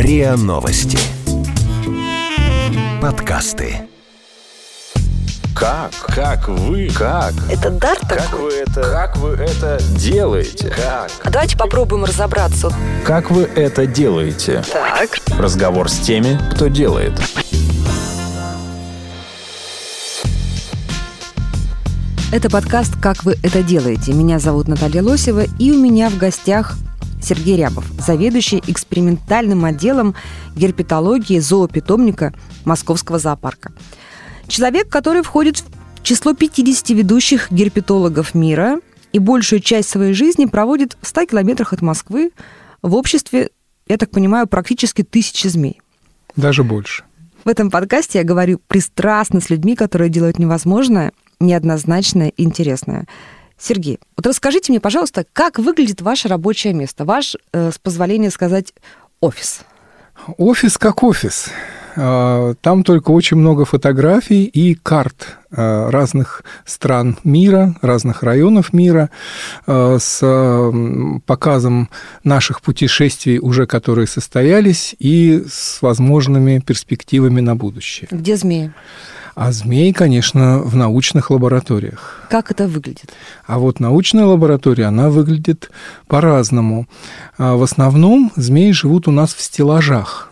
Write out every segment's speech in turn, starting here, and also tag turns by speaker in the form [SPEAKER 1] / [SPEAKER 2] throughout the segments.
[SPEAKER 1] РИА Новости. Подкасты.
[SPEAKER 2] Как? Как вы? Как?
[SPEAKER 3] Это дар такой?
[SPEAKER 2] Как вы это? Как вы это делаете? Как?
[SPEAKER 3] А давайте попробуем разобраться.
[SPEAKER 2] Как вы это делаете?
[SPEAKER 3] Так.
[SPEAKER 2] Разговор с теми, кто делает.
[SPEAKER 4] Это подкаст «Как вы это делаете?». Меня зовут Наталья Лосева, и у меня в гостях Сергей Рябов, заведующий экспериментальным отделом герпетологии зоопитомника Московского зоопарка. Человек, который входит в число 50 ведущих герпетологов мира и большую часть своей жизни проводит в 100 километрах от Москвы в обществе, я так понимаю, практически тысячи змей.
[SPEAKER 5] Даже больше.
[SPEAKER 4] В этом подкасте я говорю пристрастно с людьми, которые делают невозможное – неоднозначное и интересное. Сергей, вот расскажите мне, пожалуйста, как выглядит ваше рабочее место, ваш, э, с позволения сказать, офис?
[SPEAKER 5] Офис как офис. А, там только очень много фотографий и карт а, разных стран мира, разных районов мира а, с показом наших путешествий, уже которые состоялись, и с возможными перспективами на будущее.
[SPEAKER 4] Где змеи?
[SPEAKER 5] А змеи, конечно, в научных лабораториях.
[SPEAKER 4] Как это выглядит?
[SPEAKER 5] А вот научная лаборатория, она выглядит по-разному. В основном змеи живут у нас в стеллажах.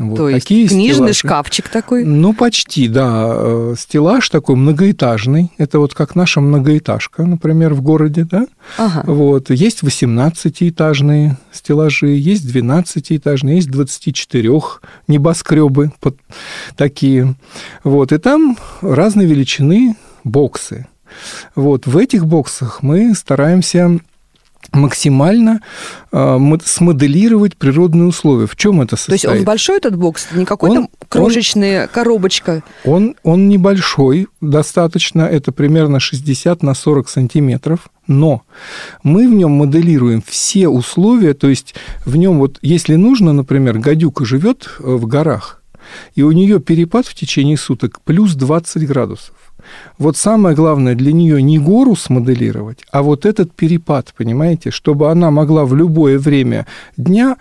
[SPEAKER 4] Вот То есть такие книжный стеллажи. шкафчик такой?
[SPEAKER 5] Ну, почти, да. Э, стеллаж такой многоэтажный. Это вот как наша многоэтажка, например, в городе, да? Ага. Вот. Есть 18-этажные стеллажи, есть 12-этажные, есть 24 небоскребы под такие. Вот. И там разной величины боксы. Вот. В этих боксах мы стараемся максимально э, смоделировать природные условия. В чем это состоит?
[SPEAKER 4] То есть он большой этот бокс, не какой-то крошечная он, коробочка?
[SPEAKER 5] Он, он небольшой, достаточно, это примерно 60 на 40 сантиметров, но мы в нем моделируем все условия, то есть в нем вот, если нужно, например, гадюка живет э, в горах, и у нее перепад в течение суток плюс 20 градусов. Вот самое главное для нее не гору смоделировать, а вот этот перепад, понимаете, чтобы она могла в любое время дня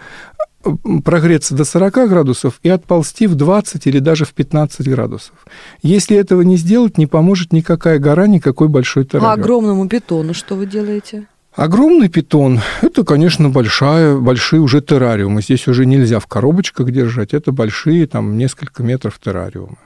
[SPEAKER 5] прогреться до 40 градусов и отползти в 20 или даже в 15 градусов. Если этого не сделать, не поможет никакая гора, никакой большой террариум.
[SPEAKER 4] А огромному питону что вы делаете?
[SPEAKER 5] Огромный питон – это, конечно, большая, большие уже террариумы. Здесь уже нельзя в коробочках держать. Это большие, там, несколько метров террариумы.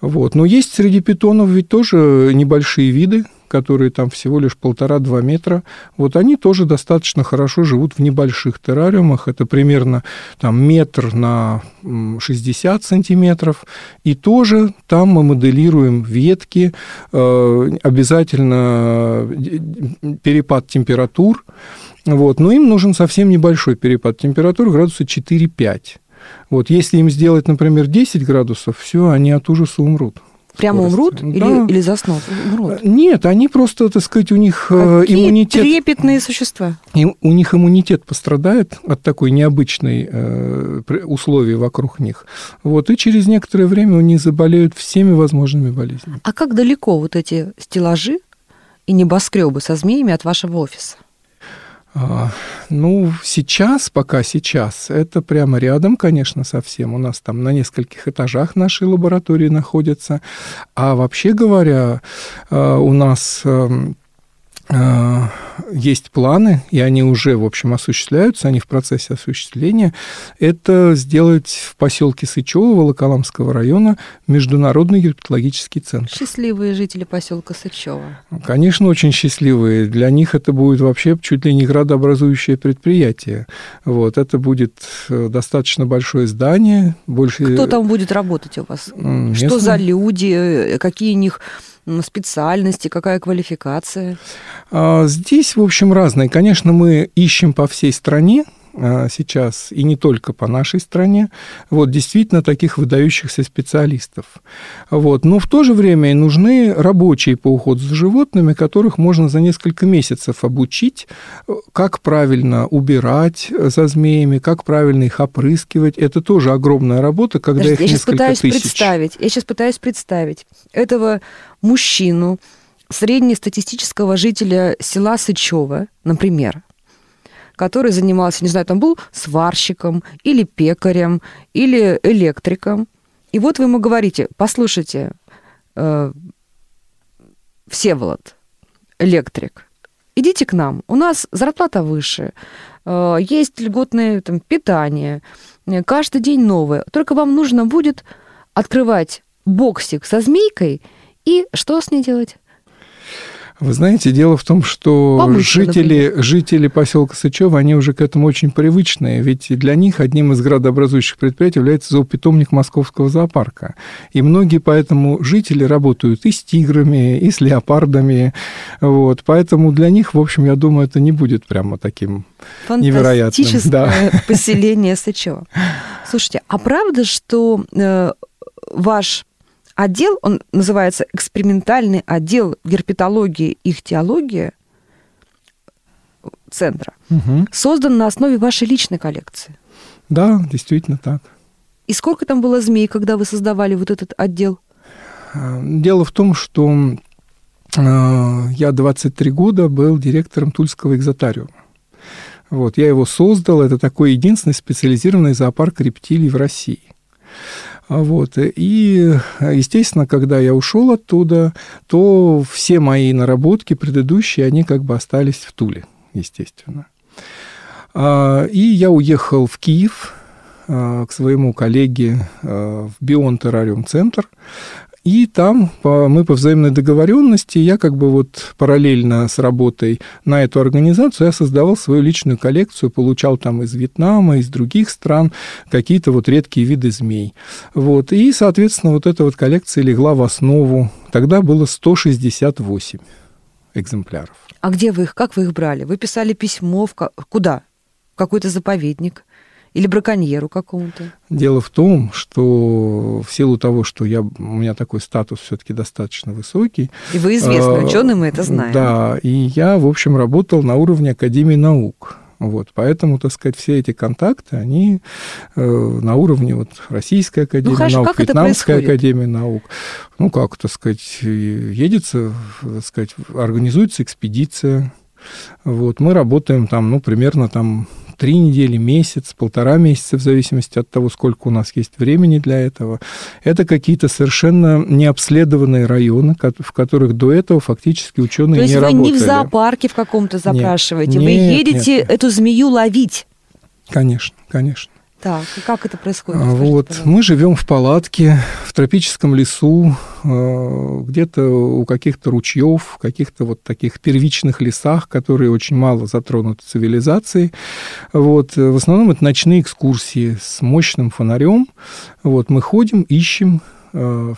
[SPEAKER 5] Вот. Но есть среди питонов ведь тоже небольшие виды, которые там всего лишь полтора-два метра, вот они тоже достаточно хорошо живут в небольших террариумах. Это примерно там метр на 60 сантиметров. И тоже там мы моделируем ветки, э, обязательно э, перепад температур. Вот. Но им нужен совсем небольшой перепад температур, градуса 4-5. Вот если им сделать, например, 10 градусов, все, они от ужаса умрут.
[SPEAKER 4] Прямо умрут или, да. или заснут? Умрут.
[SPEAKER 5] Нет, они просто, так сказать, у них
[SPEAKER 4] э, Какие иммунитет... трепетные существа.
[SPEAKER 5] И, у них иммунитет пострадает от такой необычной э, условий вокруг них. Вот, и через некоторое время они заболеют всеми возможными болезнями.
[SPEAKER 4] А как далеко вот эти стеллажи и небоскребы со змеями от вашего офиса?
[SPEAKER 5] А, ну, сейчас, пока сейчас, это прямо рядом, конечно, совсем. У нас там на нескольких этажах нашей лаборатории находится. А вообще говоря, а, у нас эм, Э, есть планы, и они уже, в общем, осуществляются, они в процессе осуществления, это сделать в поселке Сычево Волоколамского района международный герпетологический центр.
[SPEAKER 4] Счастливые жители поселка Сычево.
[SPEAKER 5] Конечно, очень счастливые. Для них это будет вообще чуть ли не градообразующее предприятие. Вот, это будет э, достаточно большое здание. Больше...
[SPEAKER 4] Кто там будет работать у вас? Местные... Что за люди? Э, какие у них специальности, какая квалификация?
[SPEAKER 5] А, здесь, в общем, разные. Конечно, мы ищем по всей стране сейчас, и не только по нашей стране, вот, действительно таких выдающихся специалистов. Вот. Но в то же время и нужны рабочие по уходу за животными, которых можно за несколько месяцев обучить, как правильно убирать за змеями, как правильно их опрыскивать. Это тоже огромная работа, когда Подожди, их я несколько
[SPEAKER 4] пытаюсь
[SPEAKER 5] тысяч.
[SPEAKER 4] Представить, я сейчас пытаюсь представить этого мужчину, среднестатистического жителя села Сычева, например, который занимался, не знаю, там был сварщиком или пекарем или электриком. И вот вы ему говорите, послушайте, э, Всеволод, электрик, идите к нам, у нас зарплата выше, э, есть льготное там, питание, э, каждый день новое. Только вам нужно будет открывать боксик со змейкой и что с ней делать?
[SPEAKER 5] Вы знаете, дело в том, что
[SPEAKER 4] Помыться,
[SPEAKER 5] жители,
[SPEAKER 4] например.
[SPEAKER 5] жители поселка Сычева, они уже к этому очень привычные, ведь для них одним из градообразующих предприятий является зоопитомник Московского зоопарка. И многие поэтому жители работают и с тиграми, и с леопардами. Вот. Поэтому для них, в общем, я думаю, это не будет прямо таким невероятным.
[SPEAKER 4] Фантастическое поселение Сычева. Слушайте, а правда, что э, ваш отдел, он называется экспериментальный отдел герпетологии и ихтиологии центра,
[SPEAKER 5] Мгм.
[SPEAKER 4] создан на основе вашей личной коллекции?
[SPEAKER 5] Да, действительно так.
[SPEAKER 4] И сколько там было змей, когда вы создавали вот этот отдел?
[SPEAKER 5] А, Дело в том, что э, я 23 года был директором Тульского экзотариума. Вот, я его создал. Это такой единственный специализированный зоопарк рептилий в России. Вот. И, естественно, когда я ушел оттуда, то все мои наработки предыдущие, они как бы остались в Туле, естественно. А, И я уехал в Киев а, к своему коллеге а, в Бион Террариум Центр. И там мы по взаимной договоренности, я как бы вот параллельно с работой на эту организацию, я создавал свою личную коллекцию, получал там из Вьетнама, из других стран какие-то вот редкие виды змей. Вот. И, соответственно, вот эта вот коллекция легла в основу. Тогда было 168 экземпляров.
[SPEAKER 4] А где вы их, как вы их брали? Вы писали письмо в куда? В какой-то заповедник? Или браконьеру какому-то?
[SPEAKER 5] Дело в том, что в силу того, что я, у меня такой статус все-таки достаточно высокий.
[SPEAKER 4] И вы известный
[SPEAKER 5] а,
[SPEAKER 4] ученый, мы это знаем.
[SPEAKER 5] Да, и я, в общем, работал на уровне Академии наук. Вот, поэтому, так сказать, все эти контакты, они э, на уровне вот, Российской Академии
[SPEAKER 4] хорошо,
[SPEAKER 5] наук, Вьетнамской? Академии наук. Ну, как, так сказать, едется, так сказать, организуется экспедиция. Вот, мы работаем там, ну, примерно там три недели, месяц, полтора месяца, в зависимости от того, сколько у нас есть времени для этого. Это какие-то совершенно необследованные районы, в которых до этого фактически ученые
[SPEAKER 4] То есть
[SPEAKER 5] не
[SPEAKER 4] вы
[SPEAKER 5] работали.
[SPEAKER 4] не в зоопарке в каком-то запрашиваете, вы
[SPEAKER 5] Нет,
[SPEAKER 4] едете
[SPEAKER 5] нет, нет.
[SPEAKER 4] эту змею ловить.
[SPEAKER 5] Конечно, конечно.
[SPEAKER 4] Так, и как это происходит?
[SPEAKER 5] А,
[SPEAKER 4] Расскажите,
[SPEAKER 5] Вот,
[SPEAKER 4] пожалуйста.
[SPEAKER 5] мы живем в палатке в тропическом лесу, э, где-то у каких-то ручьев, в каких-то вот таких первичных лесах, которые очень мало затронуты цивилизацией. Вот, э, в основном это ночные экскурсии с мощным фонарем. Вот, мы ходим, ищем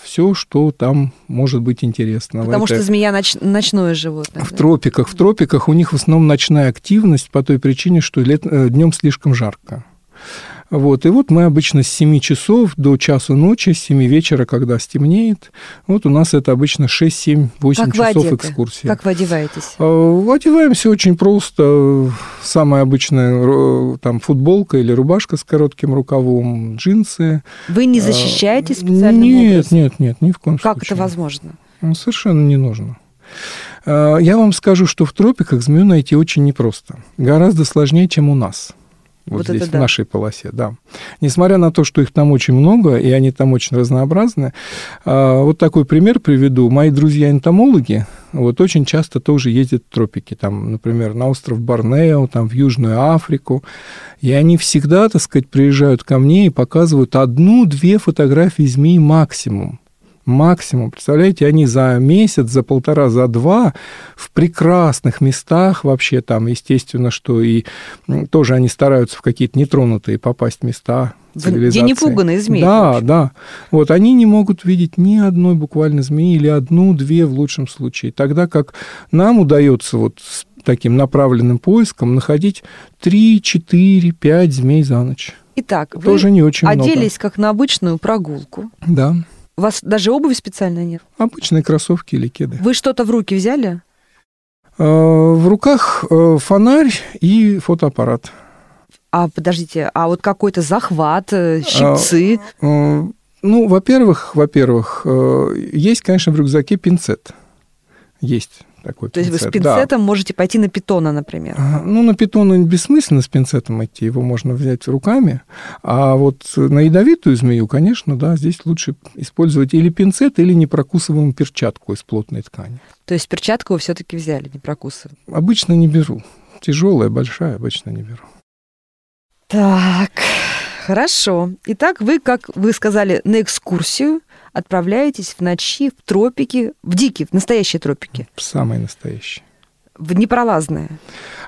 [SPEAKER 5] все, что там может быть интересно.
[SPEAKER 4] Потому
[SPEAKER 5] Это-
[SPEAKER 4] что змея ноч- ночное животное.
[SPEAKER 5] в
[SPEAKER 4] да?
[SPEAKER 5] тропиках. В тропиках у них в основном ночная активность по той причине, что днем слишком жарко. Вот. И вот мы обычно с 7 часов до часу ночи, с 7 вечера, когда стемнеет, вот у нас это обычно 6, 7, 8
[SPEAKER 4] Как
[SPEAKER 5] часов экскурсии.
[SPEAKER 4] Как вы одеваетесь?
[SPEAKER 5] А, Одеваемся очень просто. Самая обычная ро- там футболка или рубашка с коротким рукавом, джинсы.
[SPEAKER 4] Вы не
[SPEAKER 5] А,
[SPEAKER 4] защищаетесь специальным
[SPEAKER 5] Нет,
[SPEAKER 4] образом?
[SPEAKER 5] нет, нет, ни в коем
[SPEAKER 4] Как
[SPEAKER 5] случае.
[SPEAKER 4] это возможно?
[SPEAKER 5] Ну, Совершенно не нужно. А, Я вам скажу, что в тропиках змею найти очень непросто. Гораздо сложнее, чем у нас. Вот,
[SPEAKER 4] Вот
[SPEAKER 5] здесь, в
[SPEAKER 4] да.
[SPEAKER 5] нашей полосе, да. Несмотря на то, что их там очень много, и они там очень разнообразны, а, вот такой пример приведу. Мои друзья-энтомологи вот очень часто тоже ездят в тропики, там, например, на остров Борнео, там, в Южную Африку, и они всегда, так сказать, приезжают ко мне и показывают одну-две фотографии змей максимум максимум. Представляете, они за месяц, за полтора, за два в прекрасных местах вообще там, естественно, что и тоже они стараются в какие-то нетронутые попасть места
[SPEAKER 4] Где
[SPEAKER 5] цивилизации.
[SPEAKER 4] не пуганые змеи,
[SPEAKER 5] Да, да. Вот они не могут видеть ни одной буквально змеи или одну-две в лучшем случае. Тогда как нам удается вот с таким направленным поиском находить 3, 4, 5 змей за ночь.
[SPEAKER 4] Итак, вы
[SPEAKER 5] Тоже не очень много.
[SPEAKER 4] оделись как на обычную прогулку.
[SPEAKER 5] Да.
[SPEAKER 4] У вас даже обуви специальной нет.
[SPEAKER 5] Обычные кроссовки или кеды.
[SPEAKER 4] Вы что-то в руки взяли?
[SPEAKER 5] Э, В руках э, фонарь и фотоаппарат.
[SPEAKER 4] А подождите, а вот какой-то захват, э, щипцы.
[SPEAKER 5] Э, Ну, во-первых, во-первых, есть, конечно, в рюкзаке пинцет. Есть такой
[SPEAKER 4] То есть вы с
[SPEAKER 5] пинцет. Да.
[SPEAKER 4] пинцетом можете пойти на питона, например.
[SPEAKER 5] Ну, на питона бессмысленно с пинцетом идти, его можно взять руками. А вот на ядовитую змею, конечно, да, здесь лучше использовать или пинцет, или непрокусываемую перчатку из плотной ткани.
[SPEAKER 4] То есть перчатку вы все-таки взяли, не прокусывая.
[SPEAKER 5] Обычно не беру. Тяжелая, большая, обычно не беру.
[SPEAKER 4] Так, хорошо. Итак, вы, как вы сказали, на экскурсию отправляетесь в ночи в тропики, в дикие, в настоящие тропики,
[SPEAKER 5] Самый настоящий.
[SPEAKER 4] в непролазные.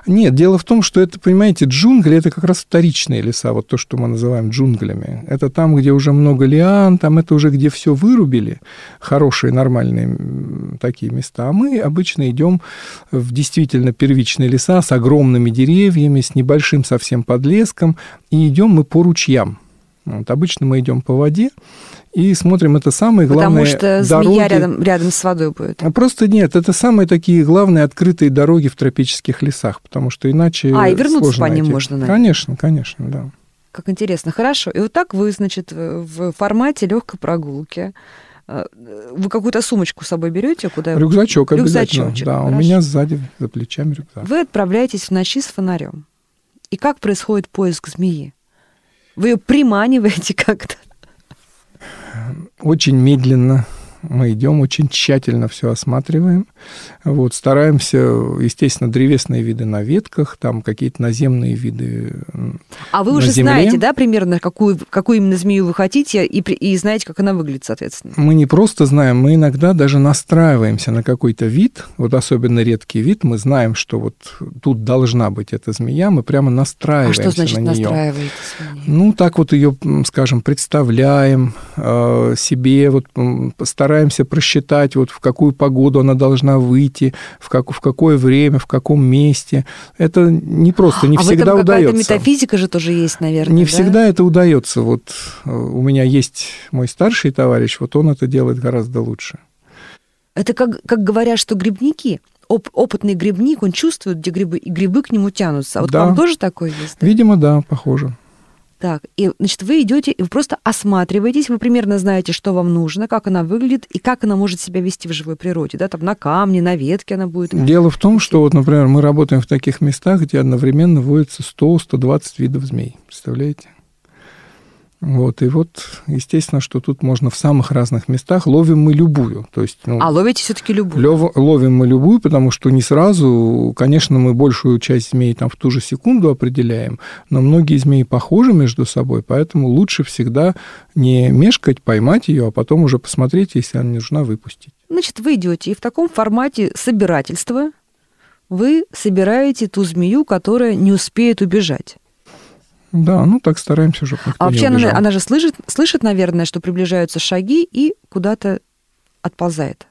[SPEAKER 5] Нет, дело в том, что это, понимаете, джунгли – это как раз вторичные леса, вот то, что мы называем джунглями. Это там, где уже много лиан, там это уже где все вырубили, хорошие, нормальные такие места. А мы обычно идем в действительно первичные леса с огромными деревьями, с небольшим совсем подлеском, и идем мы по ручьям. Вот, обычно мы идем по воде и смотрим это самые главные
[SPEAKER 4] Потому что змея
[SPEAKER 5] дороги.
[SPEAKER 4] рядом, рядом с водой будет.
[SPEAKER 5] А Просто нет, это самые такие главные открытые дороги в тропических лесах, потому что иначе
[SPEAKER 4] А, и вернуться по ним
[SPEAKER 5] найти.
[SPEAKER 4] можно, наверное.
[SPEAKER 5] Конечно, конечно, да.
[SPEAKER 4] Как интересно. Хорошо. И вот так вы, значит, в формате легкой прогулки. э, Вы какую-то сумочку с собой берете, куда
[SPEAKER 5] Рюкзачок обязательно.
[SPEAKER 4] Рюкзачочек,
[SPEAKER 5] Да, у
[SPEAKER 4] хорошо.
[SPEAKER 5] меня сзади за плечами рюкзак.
[SPEAKER 4] Вы отправляетесь в ночи с фонарем. И как происходит поиск змеи? Вы ее приманиваете как-то?
[SPEAKER 5] Очень медленно мы идем, очень тщательно все осматриваем. Вот, стараемся, естественно, древесные виды на ветках, там какие-то наземные виды.
[SPEAKER 4] А вы уже
[SPEAKER 5] земле?
[SPEAKER 4] знаете, да, примерно, какую, какую именно змею вы хотите, и, и знаете, как она выглядит, соответственно.
[SPEAKER 5] Мы не просто знаем, мы иногда даже настраиваемся на какой-то вид, вот особенно редкий вид, мы знаем, что вот тут должна быть эта змея, мы прямо
[SPEAKER 4] А
[SPEAKER 5] настраиваемся
[SPEAKER 4] что значит
[SPEAKER 5] на нее.
[SPEAKER 4] настраиваетесь?
[SPEAKER 5] Ну, так вот ее, скажем, представляем э, себе, вот м, стараемся просчитать, вот в какую погоду она должна выйти, в, как, в какое время, в каком месте. Это не просто, не
[SPEAKER 4] а в
[SPEAKER 5] всегда
[SPEAKER 4] этом какая-то
[SPEAKER 5] удается.
[SPEAKER 4] метафизика же тоже есть, наверное.
[SPEAKER 5] Не
[SPEAKER 4] да?
[SPEAKER 5] всегда это удается. Вот э, у меня есть мой старший товарищ, вот он это делает гораздо лучше.
[SPEAKER 4] Это как, как говорят, что грибники, оп- опытный грибник, он чувствует, где грибы, и грибы к нему тянутся. А вот
[SPEAKER 5] Да.
[SPEAKER 4] вам тоже такое есть? да?
[SPEAKER 5] Видимо, да, похоже.
[SPEAKER 4] Так, и, значит, вы идете и вы просто осматриваетесь, вы примерно знаете, что вам нужно, как она выглядит и как она может себя вести в живой природе, да, там на камне, на ветке она будет.
[SPEAKER 5] Дело в том, что вот, например, мы работаем в таких местах, где одновременно водится 100-120 видов змей. Представляете? Вот, и вот, естественно, что тут можно в самых разных местах ловим мы любую. То есть, ну,
[SPEAKER 4] А ловите все-таки любую.
[SPEAKER 5] лёв- ловим мы любую, потому что не сразу, конечно, мы большую часть змей там в ту же секунду определяем, но многие змеи похожи между собой, поэтому лучше всегда не мешкать, поймать ее, а потом уже посмотреть, если она не нужна, выпустить.
[SPEAKER 4] Значит, вы идете и в таком формате собирательства вы собираете ту змею, которая не успеет убежать.
[SPEAKER 5] Да, ну так стараемся, никто
[SPEAKER 4] А вообще она, она же слышит, слышит, наверное, что приближаются шаги и куда-то отползает.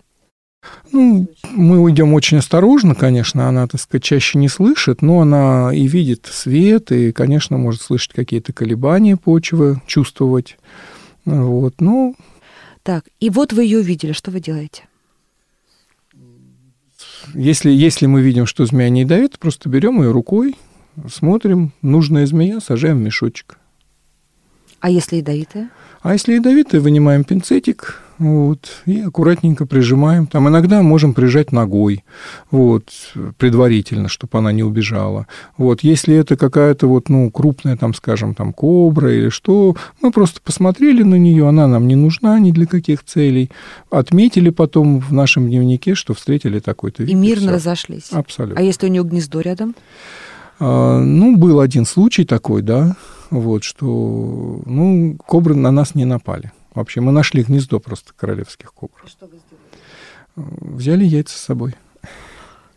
[SPEAKER 5] Ну, мы уйдем очень осторожно, конечно, она, так сказать, чаще не слышит, но она и видит свет, и, конечно, может слышать какие-то колебания почвы, чувствовать. Вот, ну,
[SPEAKER 4] Так, и вот вы ее увидели, что вы делаете?
[SPEAKER 5] если, если мы видим, что змея не ядовита, просто берем ее рукой, смотрим, нужная змея, сажаем в мешочек.
[SPEAKER 4] А если ядовитая?
[SPEAKER 5] А если ядовитая, вынимаем пинцетик, вот, и аккуратненько прижимаем. Там иногда можем прижать ногой, вот, предварительно, чтобы она не убежала. Вот, если это какая-то вот, ну, крупная, там, скажем, там, кобра или что, мы просто посмотрели на нее, она нам не нужна ни для каких целей. Отметили потом в нашем дневнике, что встретили такой-то вид.
[SPEAKER 4] И мирно
[SPEAKER 5] всё.
[SPEAKER 4] разошлись.
[SPEAKER 5] Абсолютно.
[SPEAKER 4] А если у нее гнездо рядом?
[SPEAKER 5] А, Ну, был один случай такой, да, вот, что, ну, кобры на нас не напали. Вообще, мы нашли гнездо просто королевских кобр. Взяли яйца с собой.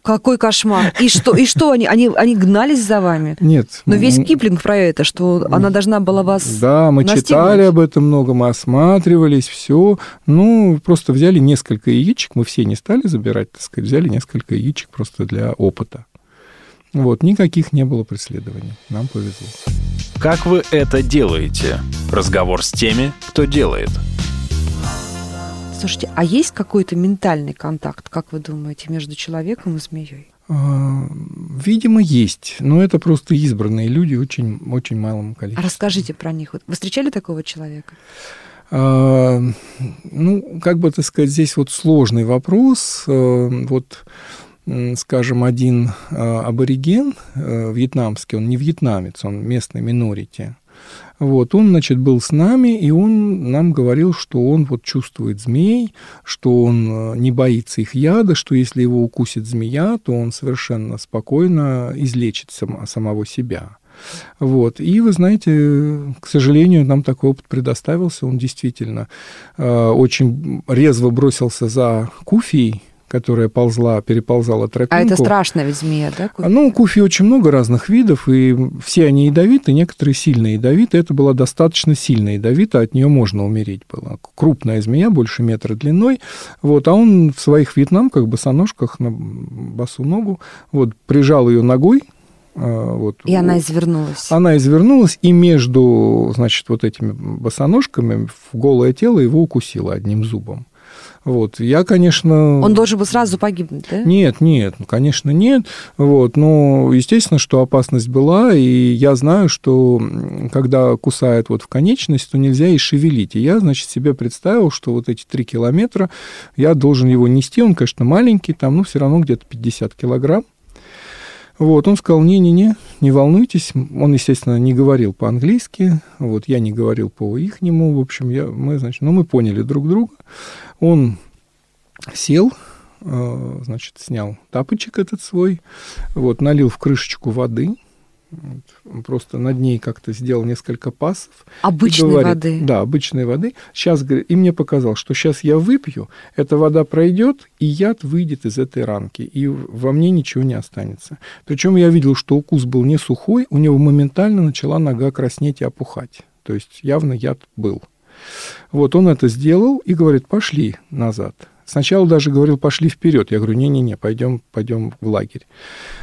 [SPEAKER 4] Какой кошмар! И что? И что они? Они, они гнались за вами?
[SPEAKER 5] Нет.
[SPEAKER 4] Но весь Киплинг про это, что она должна была вас...
[SPEAKER 5] Да, мы
[SPEAKER 4] настигнуть.
[SPEAKER 5] читали об этом много, мы осматривались, все. Ну, просто взяли несколько яичек, мы все не стали забирать, так сказать, взяли несколько яичек просто для опыта. Вот, никаких не было преследований. Нам повезло.
[SPEAKER 2] Как вы это делаете? Разговор с теми, кто делает.
[SPEAKER 4] Слушайте, а есть какой-то ментальный контакт, как вы думаете, между человеком и змеей?
[SPEAKER 5] А, Видимо, есть, но это просто избранные люди очень, очень малом
[SPEAKER 4] А
[SPEAKER 5] количестве.
[SPEAKER 4] расскажите про них. Вы встречали такого человека?
[SPEAKER 5] А, Ну, как бы, так сказать, здесь вот сложный вопрос. Э, Вот скажем, один абориген вьетнамский, он не вьетнамец, он местный минорити, вот, он, значит, был с нами, и он нам говорил, что он вот чувствует змей, что он э, не боится их яда, что если его укусит змея, то он совершенно спокойно излечит сам, самого себя. Вот. И вы знаете, к сожалению, нам такой опыт предоставился. Он действительно э, очень резво бросился за Куфией, которая ползла, переползала тропинку.
[SPEAKER 4] А это страшная ведь змея, да?
[SPEAKER 5] Куфи? Ну, куфи очень много разных видов, и все они ядовиты, некоторые сильно ядовиты. Это была достаточно сильно ядовита, от нее можно умереть было. Крупная змея, больше метра длиной, вот, а он в своих вьетнамках, босоножках на босу ногу, вот, прижал ее ногой,
[SPEAKER 4] а, вот. И она извернулась.
[SPEAKER 5] Она извернулась, и между, значит, вот этими босоножками в голое тело его укусила одним зубом. Вот. Я, конечно...
[SPEAKER 4] Он должен был сразу погибнуть, да?
[SPEAKER 5] Нет, нет, конечно, нет. Вот. Но, естественно, что опасность была, и я знаю, что когда кусает вот в конечность, то нельзя и шевелить. И я, значит, себе представил, что вот эти три километра я должен его нести. Он, конечно, маленький, там, ну, все равно где-то 50 килограмм. Вот, он сказал, не-не-не, не волнуйтесь. Он, естественно, не говорил по-английски, вот, я не говорил по-ихнему, в общем, я, мы, значит, ну, мы поняли друг друга. Он сел, э, значит, снял тапочек этот свой, вот, налил в крышечку воды, вот, просто над ней как-то сделал несколько пасов.
[SPEAKER 4] Обычной говорит, воды.
[SPEAKER 5] Да, обычной воды. Сейчас, и мне показал, что сейчас я выпью, эта вода пройдет, и яд выйдет из этой ранки, и во мне ничего не останется. Причем я видел, что укус был не сухой, у него моментально начала нога краснеть и опухать. То есть явно яд был. Вот он это сделал и говорит, пошли назад. Сначала даже говорил, пошли вперед. Я говорю, не-не-не, пойдем, пойдем в лагерь.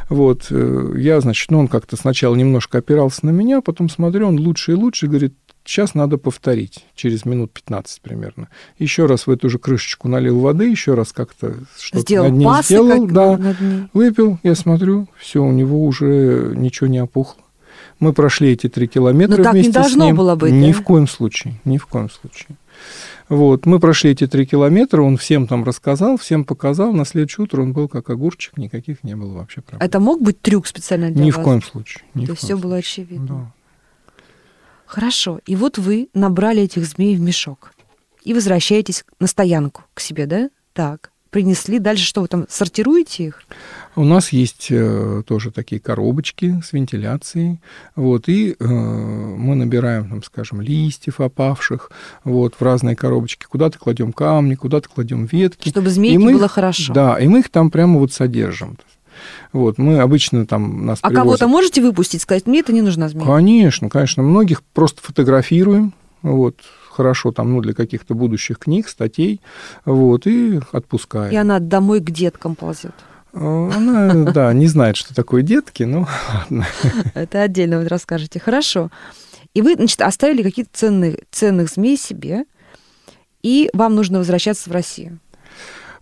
[SPEAKER 5] Вот, э, я, значит, ну, он как-то сначала немножко опирался на меня, потом смотрю, он лучше и лучше, говорит, сейчас надо повторить, через минут 15 примерно. Еще раз в эту же крышечку налил воды, еще раз как-то что-то над ней пасы, сделал, да, над ней. выпил, я смотрю, все, у него уже ничего не опухло. Мы прошли эти три километра Но вместе так не должно с ним.
[SPEAKER 4] было быть,
[SPEAKER 5] Ни
[SPEAKER 4] да?
[SPEAKER 5] в коем случае, ни в коем случае. Вот, мы прошли эти три километра, он всем там рассказал, всем показал. На следующее утро он был как огурчик, никаких не было вообще проблем.
[SPEAKER 4] Это мог быть трюк специально для
[SPEAKER 5] Ни
[SPEAKER 4] вас?
[SPEAKER 5] в коем случае. Ни
[SPEAKER 4] То есть все
[SPEAKER 5] случае.
[SPEAKER 4] было очевидно.
[SPEAKER 5] Да.
[SPEAKER 4] Хорошо. И вот вы набрали этих змей в мешок и возвращаетесь на стоянку к себе, да? Так принесли. Дальше что, вы там сортируете их?
[SPEAKER 5] У нас есть э, тоже такие коробочки с вентиляцией, вот, и э, мы набираем, там, скажем, листьев опавших, вот, в разные коробочки. Куда-то кладем камни, куда-то кладем ветки.
[SPEAKER 4] Чтобы змейке
[SPEAKER 5] мы,
[SPEAKER 4] было хорошо.
[SPEAKER 5] Да, и мы их там прямо вот содержим. Вот, мы обычно там нас
[SPEAKER 4] А
[SPEAKER 5] привозят...
[SPEAKER 4] кого-то можете выпустить, сказать, мне это не нужна змея?
[SPEAKER 5] Конечно, конечно. Многих просто фотографируем, вот, хорошо там, ну, для каких-то будущих книг, статей, вот, и отпускаем.
[SPEAKER 4] И она домой к деткам ползет.
[SPEAKER 5] А, она, да, не знает, что такое детки, но ладно.
[SPEAKER 4] Это отдельно вы расскажете. Хорошо. И вы, значит, оставили какие-то ценные, ценных змей себе, и вам нужно возвращаться в Россию.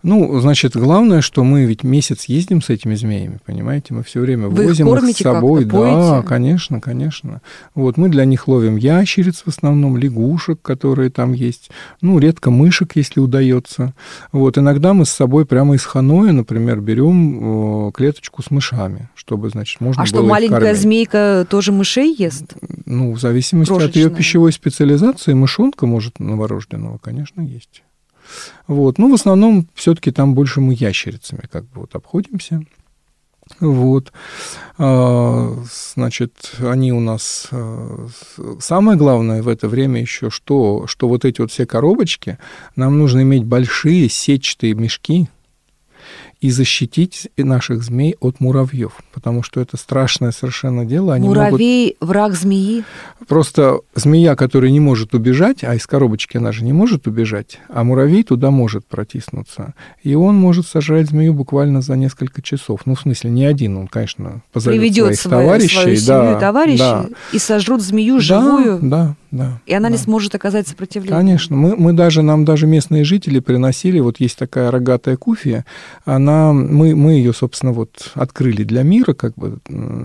[SPEAKER 5] Ну, значит, главное, что мы ведь месяц ездим с этими змеями, понимаете? Мы все время
[SPEAKER 4] Вы
[SPEAKER 5] возим
[SPEAKER 4] их,
[SPEAKER 5] их с собой. Да, конечно, конечно. Вот мы для них ловим ящериц в основном, лягушек, которые там есть. Ну, редко мышек, если удается. Вот иногда мы с собой прямо из Ханоя, например, берем клеточку с мышами, чтобы, значит, можно
[SPEAKER 4] а
[SPEAKER 5] было
[SPEAKER 4] что, маленькая змейка тоже мышей ест?
[SPEAKER 5] Ну, в зависимости Крошечная. от ее пищевой специализации, мышонка может новорожденного, конечно, есть. Вот. Ну, в основном все-таки там больше мы ящерицами как бы вот обходимся. Вот. А, значит, они у нас... А, самое главное в это время еще, что, что вот эти вот все коробочки, нам нужно иметь большие сетчатые мешки, и защитить наших змей от муравьев, потому что это страшное совершенно дело.
[SPEAKER 4] Они Муравей могут... враг змеи?
[SPEAKER 5] Просто змея, которая не может убежать, а из коробочки она же не может убежать, а муравей туда может протиснуться, и он может сожрать змею буквально за несколько часов. Ну, в смысле, не один, он, конечно, позовет
[SPEAKER 4] Приведет
[SPEAKER 5] своих свою, товарищей.
[SPEAKER 4] Свою семью да, товарищей да. и сожрут змею живую.
[SPEAKER 5] Да, да.
[SPEAKER 4] И она
[SPEAKER 5] да.
[SPEAKER 4] не сможет оказать сопротивление.
[SPEAKER 5] Конечно. Мы, мы даже, нам даже местные жители приносили, вот есть такая рогатая куфия, она, мы, мы ее, собственно, вот открыли для мира, как бы.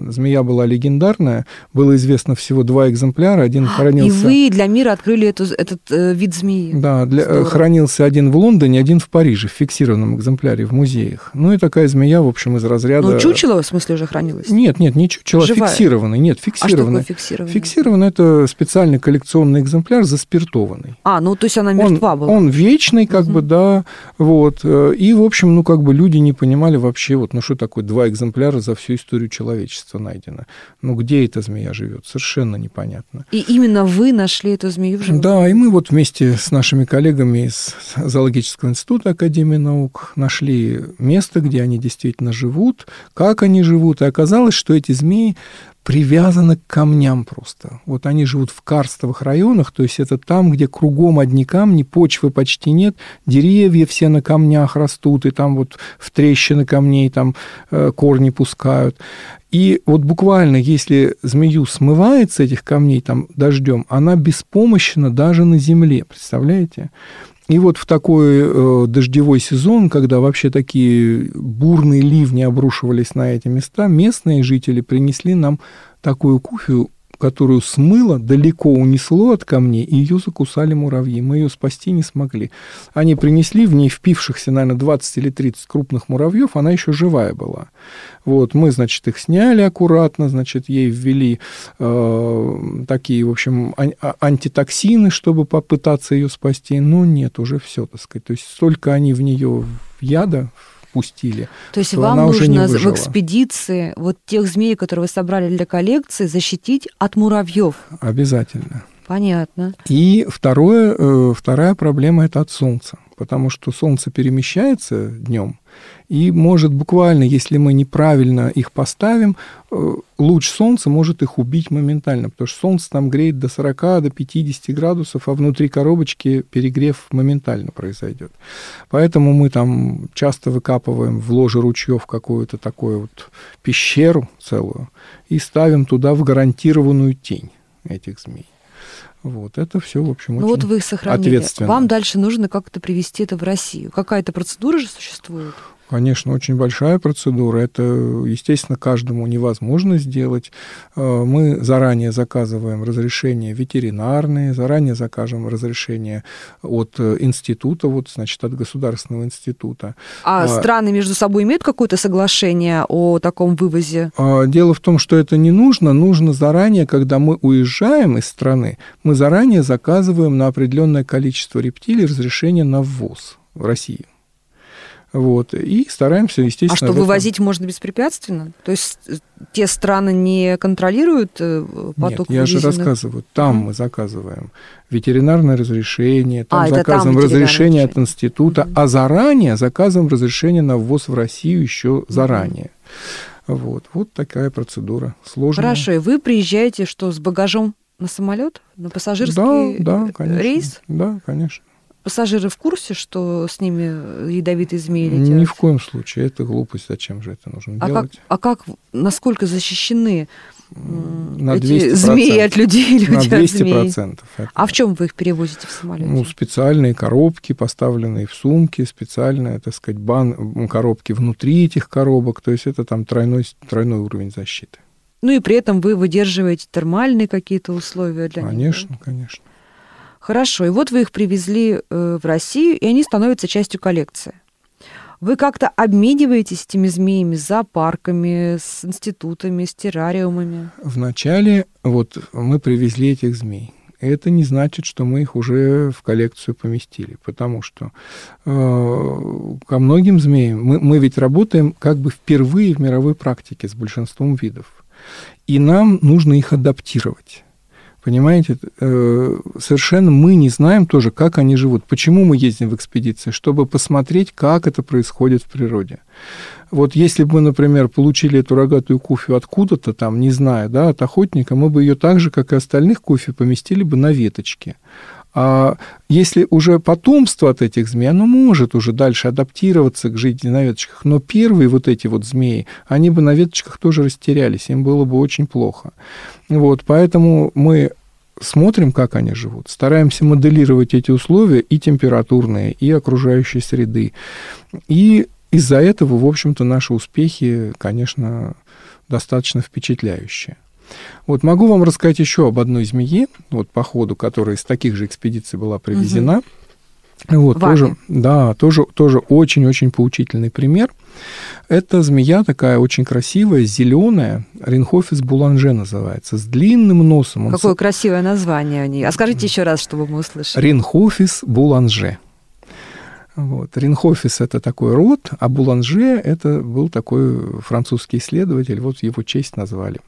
[SPEAKER 5] Змея была легендарная, было известно всего два экземпляра, один хранился...
[SPEAKER 4] И вы для мира открыли эту, этот э, вид змеи.
[SPEAKER 5] Да, для,
[SPEAKER 4] Здорово.
[SPEAKER 5] хранился один в Лондоне, один в Париже, в фиксированном экземпляре в музеях. Ну и такая змея, в общем, из разряда...
[SPEAKER 4] Ну, чучело, в смысле, уже хранилось?
[SPEAKER 5] Нет, нет, не чучело, а
[SPEAKER 4] Живая?
[SPEAKER 5] фиксированный. Нет,
[SPEAKER 4] А что такое
[SPEAKER 5] фиксированный. Фиксированный – это специальный коллекционный экземпляр, заспиртованный.
[SPEAKER 4] А, ну, то есть она
[SPEAKER 5] Он,
[SPEAKER 4] мертва была.
[SPEAKER 5] он вечный, как бы, да, вот. э, И, в общем, ну, как бы люди не понимали вообще, вот, ну, что такое два экземпляра за всю историю человечества найдено. Ну, где эта змея живет? Совершенно непонятно.
[SPEAKER 4] И именно вы нашли эту змею в живых?
[SPEAKER 5] Да, и мы вот вместе с нашими коллегами из Зоологического института Академии наук нашли место, где они действительно живут, как они живут, и оказалось, что эти змеи привязаны к камням просто. Вот они живут в карстовых районах, то есть это там, где кругом одни камни, почвы почти нет, деревья все на камнях растут, и там вот в трещины камней там э, корни пускают. И вот буквально, если змею смывает с этих камней там дождем, она беспомощна даже на земле, представляете? И вот в такой э, дождевой сезон, когда вообще такие бурные ливни обрушивались на эти места, местные жители принесли нам такую куфию, которую смыло, далеко унесло от камней, и ее закусали муравьи. Мы ее спасти не смогли. Они принесли в ней впившихся, наверное, 20 или 30 крупных муравьев, она еще живая была. Вот, мы, значит, их сняли аккуратно, значит, ей ввели э, такие, в общем, ан- а- антитоксины, чтобы попытаться ее спасти. Но нет, уже все, так сказать. То есть столько они в нее яда пустили.
[SPEAKER 4] То есть вам нужно в экспедиции вот тех змей, которые вы собрали для коллекции, защитить от муравьев.
[SPEAKER 5] Обязательно.
[SPEAKER 4] Понятно.
[SPEAKER 5] И второе, э, вторая проблема это от солнца, потому что солнце перемещается днем, и может буквально, если мы неправильно их поставим, э, луч солнца может их убить моментально, потому что солнце там греет до 40, до 50 градусов, а внутри коробочки перегрев моментально произойдет. Поэтому мы там часто выкапываем в ложе ручьев какую-то такую вот пещеру целую и ставим туда в гарантированную тень этих змей. Вот, это все, в общем,
[SPEAKER 4] Ну
[SPEAKER 5] очень
[SPEAKER 4] вот вы их сохранили.
[SPEAKER 5] ответственно.
[SPEAKER 4] Вам дальше нужно как-то привести это в Россию. Какая-то процедура же существует?
[SPEAKER 5] Конечно, очень большая процедура. Это, естественно, каждому невозможно сделать. Э, Мы заранее заказываем разрешения ветеринарные, заранее закажем разрешение от э, института, вот, значит, от государственного института.
[SPEAKER 4] А,
[SPEAKER 5] А-
[SPEAKER 4] страны между собой имеют какое-то соглашение о таком вывозе?
[SPEAKER 5] А, Дело в том, что это не нужно. Нужно заранее, когда мы уезжаем из страны, мы заранее заказываем на определенное количество рептилий разрешение на ввоз в Россию. Вот. И стараемся, естественно...
[SPEAKER 4] А что,
[SPEAKER 5] этом-
[SPEAKER 4] вывозить можно беспрепятственно? То есть э, те страны не контролируют э, поток
[SPEAKER 5] Нет, я же рассказываю. Там мы заказываем ветеринарное разрешение, там
[SPEAKER 4] А, там
[SPEAKER 5] заказываем
[SPEAKER 4] ветеринарное
[SPEAKER 5] разрешение от института,
[SPEAKER 4] Мгм.
[SPEAKER 5] а заранее заказываем разрешение на ввоз в Россию еще заранее. Вот, вот такая процедура сложная.
[SPEAKER 4] Хорошо, и вы приезжаете что, с багажом на самолет, на пассажирский
[SPEAKER 5] да, да, конечно.
[SPEAKER 4] рейс?
[SPEAKER 5] Да, конечно.
[SPEAKER 4] Пассажиры в курсе, что с ними ядовитые змеи летят?
[SPEAKER 5] Ни в коем случае. Это глупость. Зачем же это нужно
[SPEAKER 4] а, как,
[SPEAKER 5] делать?
[SPEAKER 4] а как, насколько защищены
[SPEAKER 5] На
[SPEAKER 4] эти
[SPEAKER 5] 200%.
[SPEAKER 4] змеи от людей, люди
[SPEAKER 5] На
[SPEAKER 4] от
[SPEAKER 5] 200
[SPEAKER 4] змей?
[SPEAKER 5] процентов.
[SPEAKER 4] А в чем вы их перевозите в самолете?
[SPEAKER 5] Ну, специальные коробки, поставленные в сумки, специальные, так сказать, бан, коробки внутри этих коробок. То есть это там тройной, тройной уровень защиты.
[SPEAKER 4] Ну и при этом вы выдерживаете термальные какие-то условия для них. да?
[SPEAKER 5] Конечно, конечно.
[SPEAKER 4] Хорошо, и вот вы их привезли э, в Россию, и они становятся частью коллекции. Вы как-то обмениваетесь этими змеями с зоопарками, с институтами, с террариумами?
[SPEAKER 5] Вначале вот мы привезли этих змей. Это не значит, что мы их уже в коллекцию поместили, потому что э, ко многим змеям мы, мы ведь работаем как бы впервые в мировой практике с большинством видов, и нам нужно их адаптировать. Понимаете, Э, совершенно мы не знаем тоже, как они живут. Почему мы ездим в экспедиции? Чтобы посмотреть, как это происходит в природе. Вот если бы мы, например, получили эту рогатую куфью откуда-то там, не знаю, да, от охотника, мы бы ее так же, как и остальных куфи, поместили бы на веточке. А если уже потомство от этих змей, оно может уже дальше адаптироваться к жизни на веточках, но первые вот эти вот змеи, они бы на веточках тоже растерялись, им было бы очень плохо. Вот, поэтому мы смотрим, как они живут, стараемся моделировать эти условия и температурные, и окружающей среды. И из-за этого, в общем-то, наши успехи, конечно, достаточно впечатляющие. Вот могу вам рассказать еще об одной змее, вот по ходу, которая из таких же экспедиций была привезена. Угу. Вот, тоже, да, тоже, тоже очень-очень поучительный пример. Это змея такая очень красивая, зеленая, Ринхофис буланже называется, с длинным носом.
[SPEAKER 4] Какое Он... красивое название у нее. А скажите еще раз, чтобы мы услышали.
[SPEAKER 5] Ринхофис буланже. Вот. Ринхофис – это такой род, а Буланже – это был такой французский исследователь, вот его честь назвали.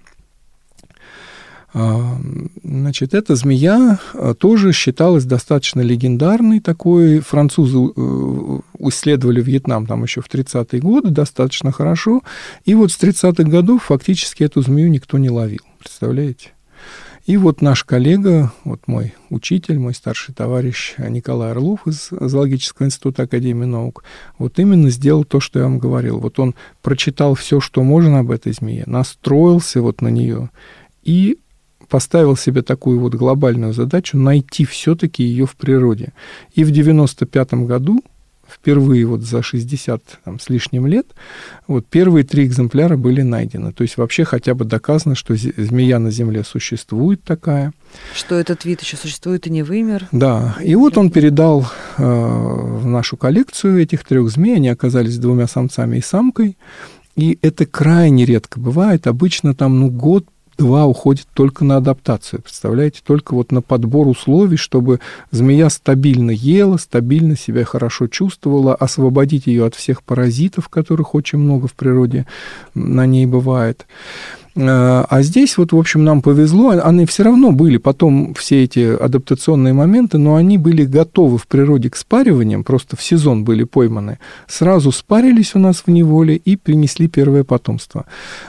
[SPEAKER 5] А, значит, эта змея а, тоже считалась достаточно легендарной такой. Французы э, исследовали Вьетнам там еще в 30-е годы достаточно хорошо. И вот с 30-х годов фактически эту змею никто не ловил. Представляете? И вот наш коллега, вот мой учитель, мой старший товарищ Николай Орлов из Зоологического института Академии наук, вот именно сделал то, что я вам говорил. Вот он прочитал все, что можно об этой змее, настроился вот на нее и поставил себе такую вот глобальную задачу найти все-таки ее в природе. И в 95 году впервые вот за 60 там, с лишним лет, вот первые три экземпляра были найдены. То есть вообще хотя бы доказано, что змея на Земле существует такая.
[SPEAKER 4] Что этот вид еще существует и не вымер.
[SPEAKER 5] Да, и вот он передал э, в нашу коллекцию этих трех змей, они оказались двумя самцами и самкой, и это крайне редко бывает. Обычно там, ну, год два уходит только на адаптацию, представляете, только вот на подбор условий, чтобы змея стабильно ела, стабильно себя хорошо чувствовала, освободить ее от всех паразитов, которых очень много в природе на ней бывает. А здесь вот, в общем, нам повезло. Они все равно были потом все эти адаптационные моменты, но они были готовы в природе к спариваниям, просто в сезон были пойманы. Сразу спарились у нас в неволе и принесли первое потомство.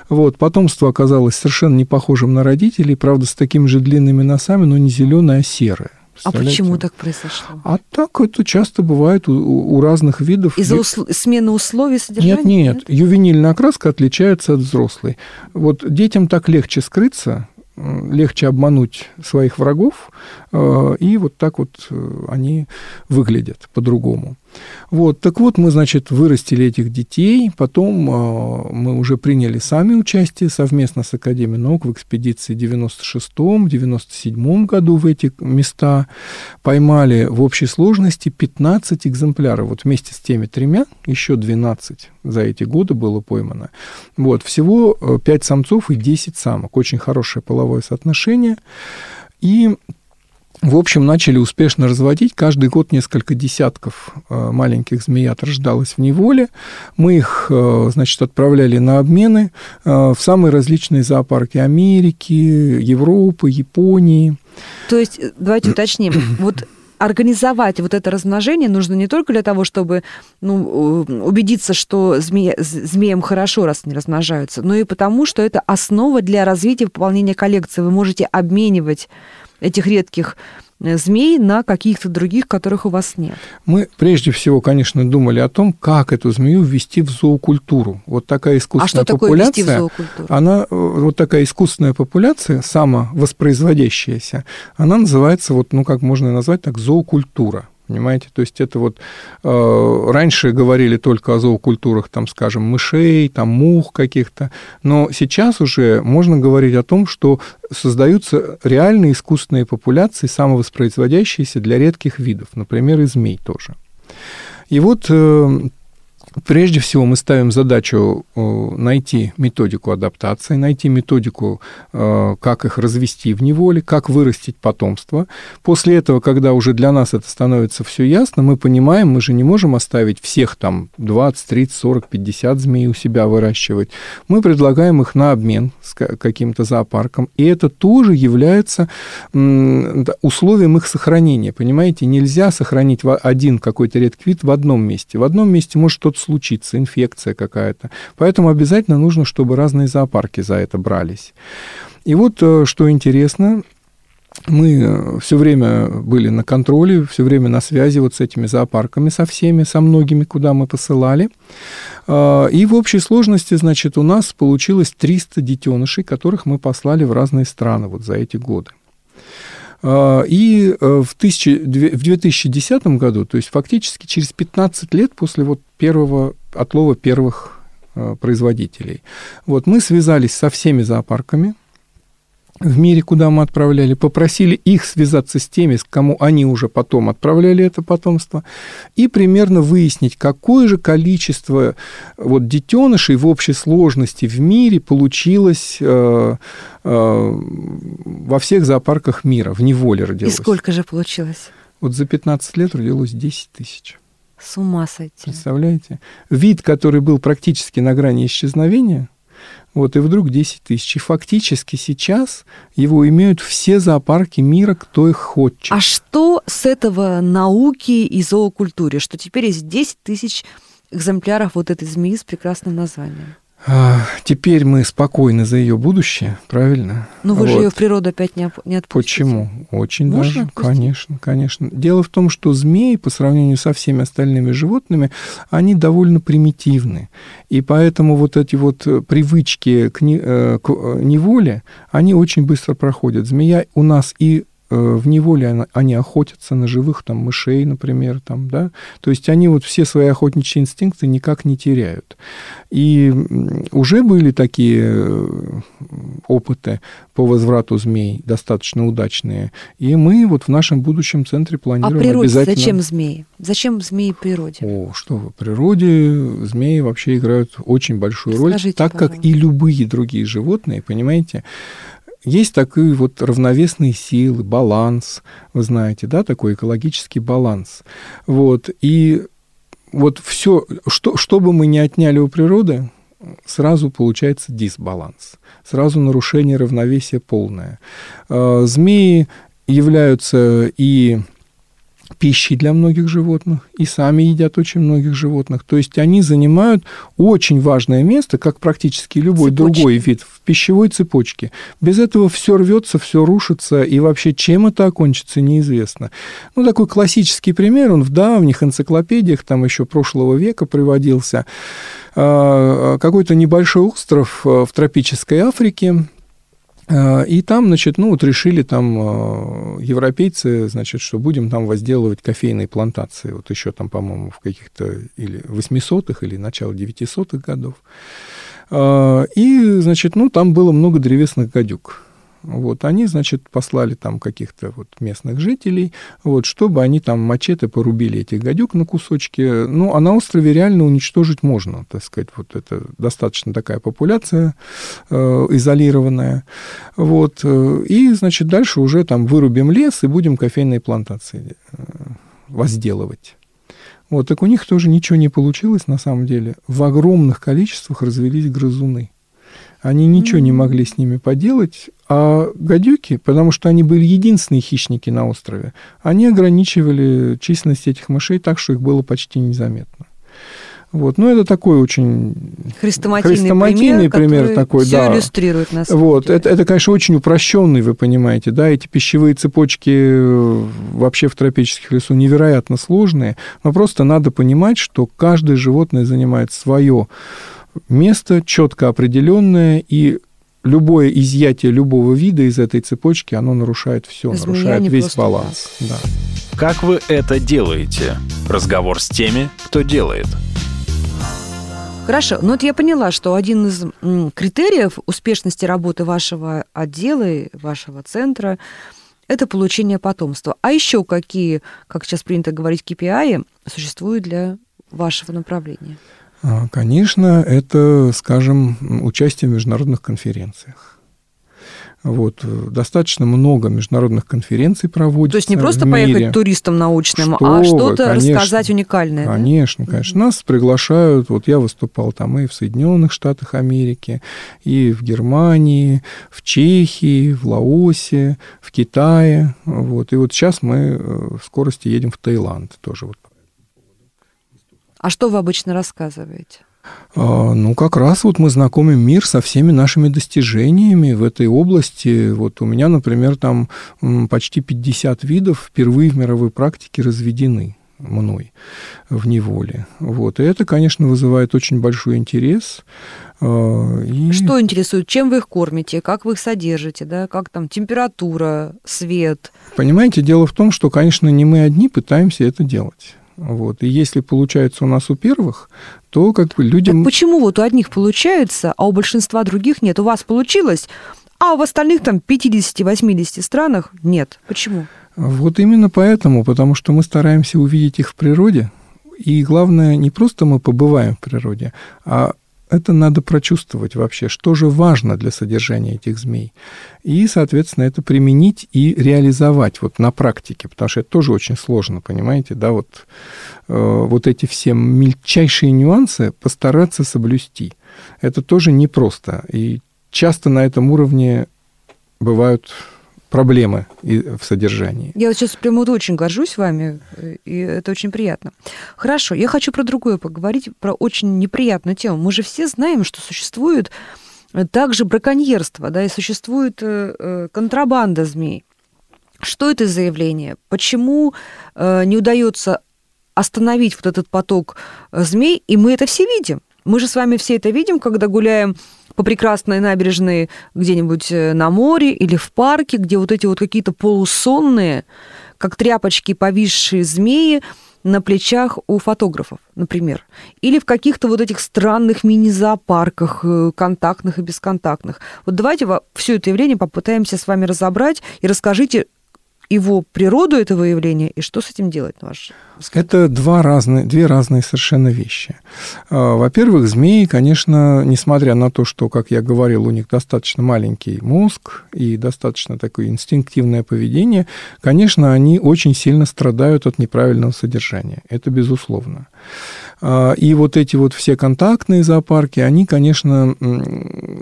[SPEAKER 5] Вот, потомство оказалось совершенно не похожим на родителей, правда, с такими же длинными носами, но не зеленое, а серое.
[SPEAKER 4] А почему так произошло?
[SPEAKER 5] А так это часто бывает у, у разных видов.
[SPEAKER 4] Из-за усл... смены условий содержания?
[SPEAKER 5] Нет, нет, нет. Ювенильная окраска отличается от взрослой. Вот детям так легче скрыться, легче обмануть своих врагов, и вот так вот э, они выглядят по-другому. Вот, так вот, мы, значит, вырастили этих детей, потом э, мы уже приняли сами участие совместно с Академией наук в экспедиции 96-97 году в эти места, поймали в общей сложности 15 экземпляров, вот вместе с теми тремя, еще 12 за эти годы было поймано. Вот, всего 5 самцов и 10 самок, очень хорошее половое соотношение, и в общем, начали успешно разводить. Каждый год несколько десятков э, маленьких змеят рождалось в неволе. Мы их, э, значит, отправляли на обмены э, в самые различные зоопарки Америки, Европы, Японии.
[SPEAKER 4] То есть, давайте уточним, вот организовать вот это размножение нужно не только для того, чтобы ну, убедиться, что змея, змеям хорошо, раз они размножаются, но и потому, что это основа для развития и пополнения коллекции. Вы можете обменивать этих редких э, змей на каких-то других, которых у вас нет?
[SPEAKER 5] Мы прежде всего, конечно, думали о том, как эту змею ввести в зоокультуру. Вот такая искусственная а что популяция. Такое ввести в зоокультуру? Она, э, вот такая искусственная популяция, самовоспроизводящаяся, она называется, вот, ну, как можно назвать так, зоокультура. Понимаете? То есть это вот э, раньше говорили только о зоокультурах, там, скажем, мышей, там, мух каких-то, но сейчас уже можно говорить о том, что создаются реальные искусственные популяции, самовоспроизводящиеся для редких видов, например, и змей тоже. И вот э, Прежде всего мы ставим задачу э, найти методику адаптации, найти методику, э, как их развести в неволе, как вырастить потомство. После этого, когда уже для нас это становится все ясно, мы понимаем, мы же не можем оставить всех там 20, 30, 40, 50 змей у себя выращивать. Мы предлагаем их на обмен с каким-то зоопарком, и это тоже является условием их сохранения. Понимаете, нельзя сохранить один какой-то редкий вид в одном месте. В одном месте может что-то случиться, инфекция какая-то. Поэтому обязательно нужно, чтобы разные зоопарки за это брались. И вот э, что интересно, мы э, все время были на контроле, все время на связи вот с этими зоопарками, со всеми, со многими, куда мы посылали. А, и в общей сложности, значит, у нас получилось 300 детенышей, которых мы послали в разные страны вот за эти годы. А, и э, в, 1000, в 2010 году, то есть фактически через 15 лет после вот первого отлова первых э, производителей, вот мы связались со всеми зоопарками, в мире, куда мы отправляли, попросили их связаться с теми, с кому они уже потом отправляли это потомство, и примерно выяснить, какое же количество вот детенышей в общей сложности в мире получилось э, э, во всех зоопарках мира, в неволе родилось.
[SPEAKER 4] И сколько же получилось?
[SPEAKER 5] Вот за 15 лет родилось 10 тысяч.
[SPEAKER 4] С ума сойти.
[SPEAKER 5] Представляете? Вид, который был практически на грани исчезновения – вот, и вдруг 10 тысяч. И фактически сейчас его имеют все зоопарки мира, кто их хочет.
[SPEAKER 4] А что с этого науки и зоокультуре, что теперь есть 10 тысяч экземпляров вот этой змеи с прекрасным названием?
[SPEAKER 5] А, теперь мы спокойны за ее будущее, правильно?
[SPEAKER 4] Но ну, вы вот. же ее в природу опять не, не отпустите.
[SPEAKER 5] Почему? Очень
[SPEAKER 4] Можно
[SPEAKER 5] даже.
[SPEAKER 4] отпустить?
[SPEAKER 5] Конечно, конечно. Дело в том, что змеи, по сравнению со всеми остальными животными, они довольно примитивны. И поэтому вот эти вот привычки к, не, э, к э, неволе, они очень быстро проходят. Змея у нас и Э, в неволе они охотятся на живых там, мышей, например, там, да? то есть они вот все свои охотничьи инстинкты никак не теряют. И уже были такие э, опыты по возврату змей, достаточно удачные, и мы вот в нашем будущем центре
[SPEAKER 4] а
[SPEAKER 5] планируем
[SPEAKER 4] а природе
[SPEAKER 5] обязательно...
[SPEAKER 4] зачем змеи? Зачем змеи природе?
[SPEAKER 5] О, что в природе змеи вообще играют очень большую роль, так
[SPEAKER 4] пожалуйста.
[SPEAKER 5] как и любые другие животные, понимаете, есть такие вот равновесные силы, баланс, вы знаете, да, такой экологический баланс. Вот, и вот все, что, что бы мы ни отняли у природы, сразу получается дисбаланс, сразу нарушение равновесия полное. А, змеи являются и пищей для многих животных, и сами едят очень многих животных. То есть они занимают очень важное место, как практически любой Цепочки. другой вид в пищевой цепочке. Без этого все рвется, все рушится, и вообще чем это окончится, неизвестно. Ну, такой классический пример, он в давних энциклопедиях, там еще прошлого века приводился. А, какой-то небольшой остров в тропической Африке, Э, и там, значит, ну вот решили там э, европейцы, значит, что будем там возделывать кофейные плантации. Вот еще там, по-моему, в каких-то или 800-х, или начало 900-х годов. Э, и, значит, ну там было много древесных гадюк. Вот, они, значит, послали там каких-то вот местных жителей, вот, чтобы они там мачете порубили этих гадюк на кусочки. Ну, а на острове реально уничтожить можно, так сказать, вот это достаточно такая популяция э, изолированная. Вот, э, и, значит, дальше уже там вырубим лес и будем кофейные плантации э, возделывать. Вот, так у них тоже ничего не получилось на самом деле. В огромных количествах развелись грызуны. Они ничего не могли с ними поделать, а гадюки, потому что они были единственные хищники на острове, они ограничивали численность этих мышей так, что их было почти незаметно. Вот. Ну, это такой очень
[SPEAKER 4] хрестоматийный,
[SPEAKER 5] хрестоматийный пример, пример такой,
[SPEAKER 4] все
[SPEAKER 5] да.
[SPEAKER 4] иллюстрирует нас.
[SPEAKER 5] Вот. Это, это, конечно, очень упрощенный, вы понимаете, да, эти пищевые цепочки э, вообще в тропических лесу невероятно сложные, но просто надо понимать, что каждое животное занимает свое место четко определенное, и любое изъятие любого вида из этой цепочки, оно нарушает все,
[SPEAKER 4] Змея
[SPEAKER 5] нарушает весь баланс. Да.
[SPEAKER 2] Как вы это делаете? Разговор с теми, кто делает.
[SPEAKER 4] Хорошо, ну вот я поняла, что один из критериев успешности работы вашего отдела и вашего центра это получение потомства. А еще какие, как сейчас принято говорить, KPI существуют для вашего направления?
[SPEAKER 5] А, конечно, это, скажем, участие в международных конференциях. Вот, достаточно много международных конференций проводится.
[SPEAKER 4] То есть не просто
[SPEAKER 5] мире.
[SPEAKER 4] поехать туристом научным,
[SPEAKER 5] что
[SPEAKER 4] а что-то рассказать уникальное.
[SPEAKER 5] Конечно, да? конечно. Нас приглашают. Вот я выступал там и в Соединенных Штатах Америки, и в Германии, в Чехии, в Лаосе, в Китае. Вот. И вот сейчас мы э, в скорости едем в Таиланд тоже. Вот
[SPEAKER 4] а что вы обычно рассказываете?
[SPEAKER 5] А, ну, как раз вот мы знакомим мир со всеми нашими достижениями в этой области. Вот у меня, например, там почти 50 видов впервые в мировой практике разведены. мной в неволе. Вот. И это, конечно, вызывает очень большой интерес.
[SPEAKER 4] Э, и... Что интересует? Чем вы их кормите? Как вы их содержите? Да? Как там температура, свет?
[SPEAKER 5] Понимаете, дело в том, что, конечно, не мы одни пытаемся это делать. Вот. И если получается у нас у первых, то как бы людям...
[SPEAKER 4] Так почему вот у одних получается, а у большинства других нет? У вас получилось, а в остальных там 50-80 странах нет. Почему?
[SPEAKER 5] Вот именно поэтому, потому что мы стараемся увидеть их в природе, и главное, не просто мы побываем в природе, а это надо прочувствовать вообще, что же важно для содержания этих змей. И, соответственно, это применить и реализовать вот на практике, потому что это тоже очень сложно, понимаете, да, вот, э, вот эти все мельчайшие нюансы постараться соблюсти. Это тоже непросто. И часто на этом уровне бывают проблемы в содержании.
[SPEAKER 4] Я вот сейчас прямо вот очень горжусь вами, и это очень приятно. Хорошо, я хочу про другое поговорить, про очень неприятную тему. Мы же все знаем, что существует также браконьерство, да, и существует э, э, контрабанда змей. Что это заявление? Почему э, не удается остановить вот этот поток змей, и мы это все видим? Мы же с вами все это видим, когда гуляем по прекрасной набережной где-нибудь э, на море или в парке, где вот эти вот какие-то полусонные, как тряпочки повисшие змеи на плечах у фотографов, например. Или в каких-то вот этих странных мини-зоопарках, э, контактных и бесконтактных. Вот давайте все это явление попытаемся с вами разобрать и расскажите, его природу этого явления и что с этим делать, на ваш
[SPEAKER 5] взгляд? Это два разные, две разные совершенно вещи. А, во-первых, змеи, конечно, несмотря на то, что, как я говорил, у них достаточно маленький мозг и достаточно такое инстинктивное поведение, конечно, они очень сильно страдают от неправильного содержания. Это безусловно. А, и вот эти вот все контактные зоопарки, они, конечно,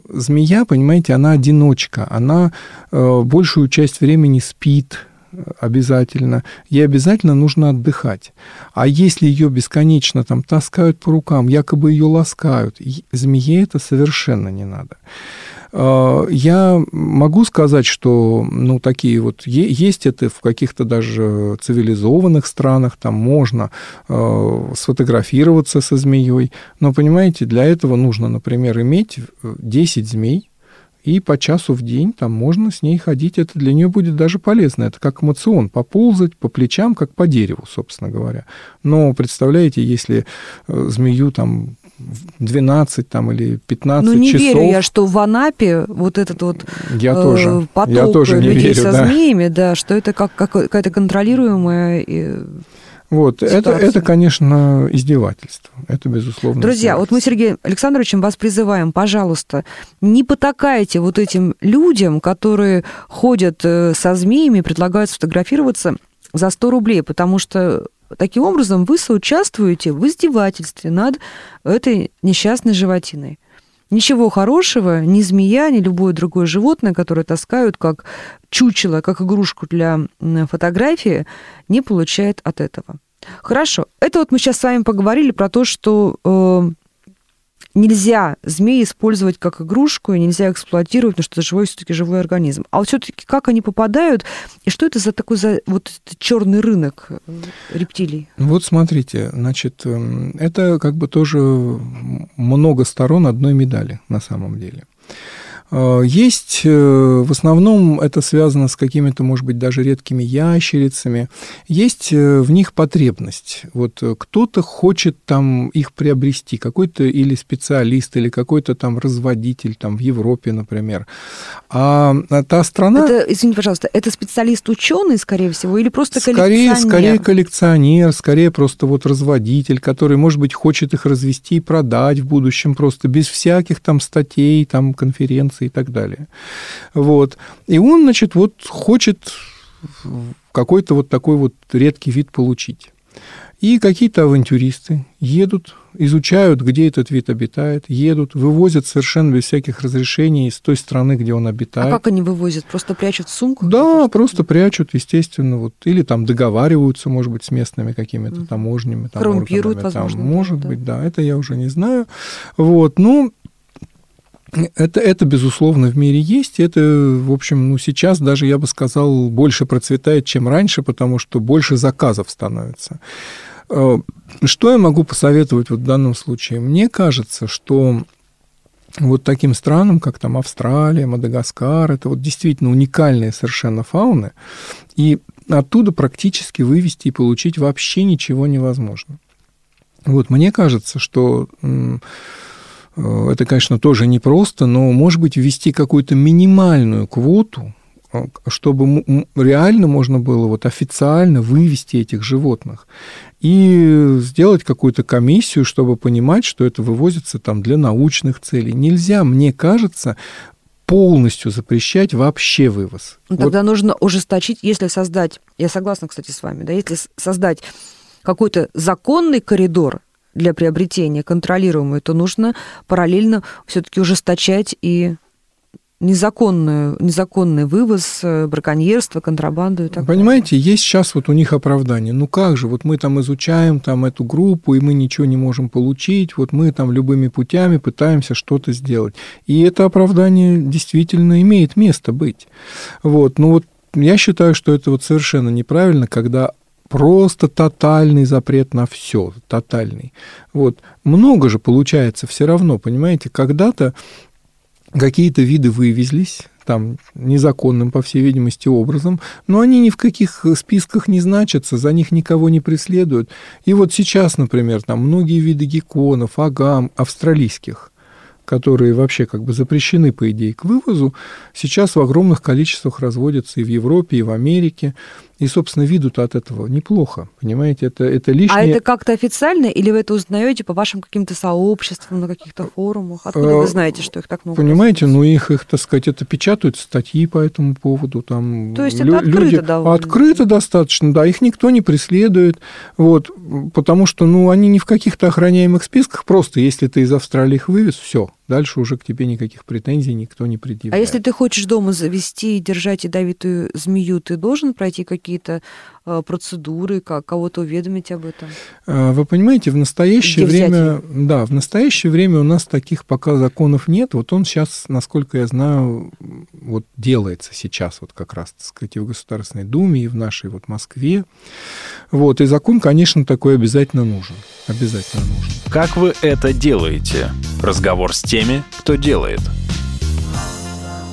[SPEAKER 5] змея, понимаете, она одиночка, она э, большую часть времени спит, обязательно, ей обязательно нужно отдыхать. А если ее бесконечно там таскают по рукам, якобы ее ласкают, змее это совершенно не надо. А, я могу сказать, что ну, такие вот есть это в каких-то даже цивилизованных странах, там можно э, сфотографироваться со змеей, но, понимаете, для этого нужно, например, иметь 10 змей, и по часу в день там можно с ней ходить. Это для нее будет даже полезно. Это как эмоцион, поползать по плечам, как по дереву, собственно говоря. Но представляете, если э, змею там 12 там, или 15
[SPEAKER 4] ну, не
[SPEAKER 5] часов...
[SPEAKER 4] верю я, что в Анапе вот этот вот
[SPEAKER 5] я э, тоже,
[SPEAKER 4] поток
[SPEAKER 5] я тоже
[SPEAKER 4] людей
[SPEAKER 5] верю,
[SPEAKER 4] со
[SPEAKER 5] да.
[SPEAKER 4] змеями, да, что это как, как какая-то контролируемая
[SPEAKER 5] вот, это, это, конечно, издевательство. Это, безусловно.
[SPEAKER 4] Друзья, вот мы, Сергей Александровичем, вас призываем, пожалуйста, не потакайте вот этим людям, которые ходят э, со змеями, предлагают сфотографироваться за 100 рублей, потому что таким образом вы соучаствуете в издевательстве над этой несчастной животиной. Ничего хорошего ни змея, ни любое другое животное, которое таскают как чучело, как игрушку для фотографии, не получает от этого. Хорошо. Это вот мы сейчас с вами поговорили про то, что э, нельзя змеи использовать как игрушку и нельзя эксплуатировать, потому что это живой все-таки живой организм. А вот все-таки как они попадают и что это за такой за вот черный рынок э, рептилий?
[SPEAKER 5] Вот смотрите, значит, эм, это как бы тоже много сторон одной медали на самом деле. Э, есть, э, в основном это связано с какими-то, может быть, даже редкими ящерицами. Есть э, в них потребность. Вот кто-то хочет там их приобрести, какой-то или специалист, или какой-то там разводитель там в Европе, например. А та страна...
[SPEAKER 4] Это, извините, пожалуйста, это специалист-ученый, скорее всего, или просто
[SPEAKER 5] скорее,
[SPEAKER 4] коллекционер?
[SPEAKER 5] Скорее коллекционер, скорее просто вот разводитель, который, может быть, хочет их развести и продать в будущем просто без всяких там статей, там конференций и так далее. Вот. И он, значит, вот хочет какой-то вот такой вот редкий вид получить. И какие-то авантюристы едут, изучают, где этот вид обитает, едут, вывозят совершенно без всяких разрешений из той страны, где он обитает. А
[SPEAKER 4] как они вывозят? Просто прячут в сумку?
[SPEAKER 5] Да, просто прячут, естественно. Вот, или там договариваются, может быть, с местными какими-то таможнями. Там,
[SPEAKER 4] Коррумпируют, органами, возможно.
[SPEAKER 5] Там, может да. быть, да, это я уже не знаю. Вот, ну, Это, это, безусловно, в мире есть. Это, в общем, ну, сейчас даже, я бы сказал, больше процветает, чем раньше, потому что больше заказов становится. Э, что я могу посоветовать вот в данном случае? Мне кажется, что вот таким странам, как там Австралия, Мадагаскар, это вот действительно уникальные совершенно фауны, и оттуда практически вывести и получить вообще ничего невозможно. Вот мне кажется, что это, конечно, тоже непросто, но, может быть, ввести какую-то минимальную квоту, э, чтобы реально можно было вот официально вывести этих животных и сделать какую-то комиссию, чтобы понимать, что это вывозится там для научных целей. Нельзя, мне кажется, полностью запрещать вообще вывоз.
[SPEAKER 4] Ну, тогда вот. нужно ужесточить, если создать, я согласна, кстати, с вами, да, если создать какой-то законный коридор для приобретения контролируемый, то нужно параллельно все-таки ужесточать и незаконную, незаконный вывоз, э, браконьерство, контрабанду и так
[SPEAKER 5] Понимаете, есть сейчас вот у них оправдание. Ну как же, вот мы там изучаем там эту группу, и мы ничего не можем получить, вот мы там любыми путями пытаемся что-то сделать. И это оправдание действительно имеет место быть. Вот, ну вот я считаю, что это вот совершенно неправильно, когда просто тотальный запрет на все, тотальный. Вот. Много же получается все равно, понимаете, когда-то какие-то виды вывезлись, там, незаконным, по всей видимости, образом, но они ни в каких списках не значатся, за них никого не преследуют. И вот сейчас, например, там многие виды гекконов, агам, австралийских – которые вообще как бы запрещены, по идее, к вывозу, сейчас в огромных количествах разводятся и в Европе, и в Америке. И, собственно, виду-то от этого неплохо, понимаете, это, это лишнее...
[SPEAKER 4] А это как-то официально, или вы это узнаете по вашим каким-то сообществам, на каких-то форумах? Откуда вы а, знаете, что их так много?
[SPEAKER 5] Понимаете, ну их, их, так сказать, это печатают статьи по этому поводу. Там
[SPEAKER 4] То есть это открыто люди... довольно?
[SPEAKER 5] Открыто достаточно, да, их никто не преследует, вот, потому что, ну, они не в каких-то охраняемых списках, просто если ты из Австралии их вывез, все, дальше уже к тебе никаких претензий никто не предъявляет.
[SPEAKER 4] А если ты хочешь дома завести и держать ядовитую змею, ты должен пройти какие какие-то процедуры, как кого-то уведомить об этом?
[SPEAKER 5] Э, вы понимаете, в настоящее Где время, да, в настоящее время у нас таких пока законов нет. Вот он сейчас, насколько я знаю, вот делается сейчас вот как раз, так сказать, и в Государственной Думе, и в нашей вот Москве. Вот, и закон, конечно, такой обязательно нужен. Обязательно нужен.
[SPEAKER 2] Как вы это делаете? Разговор с теми, кто делает.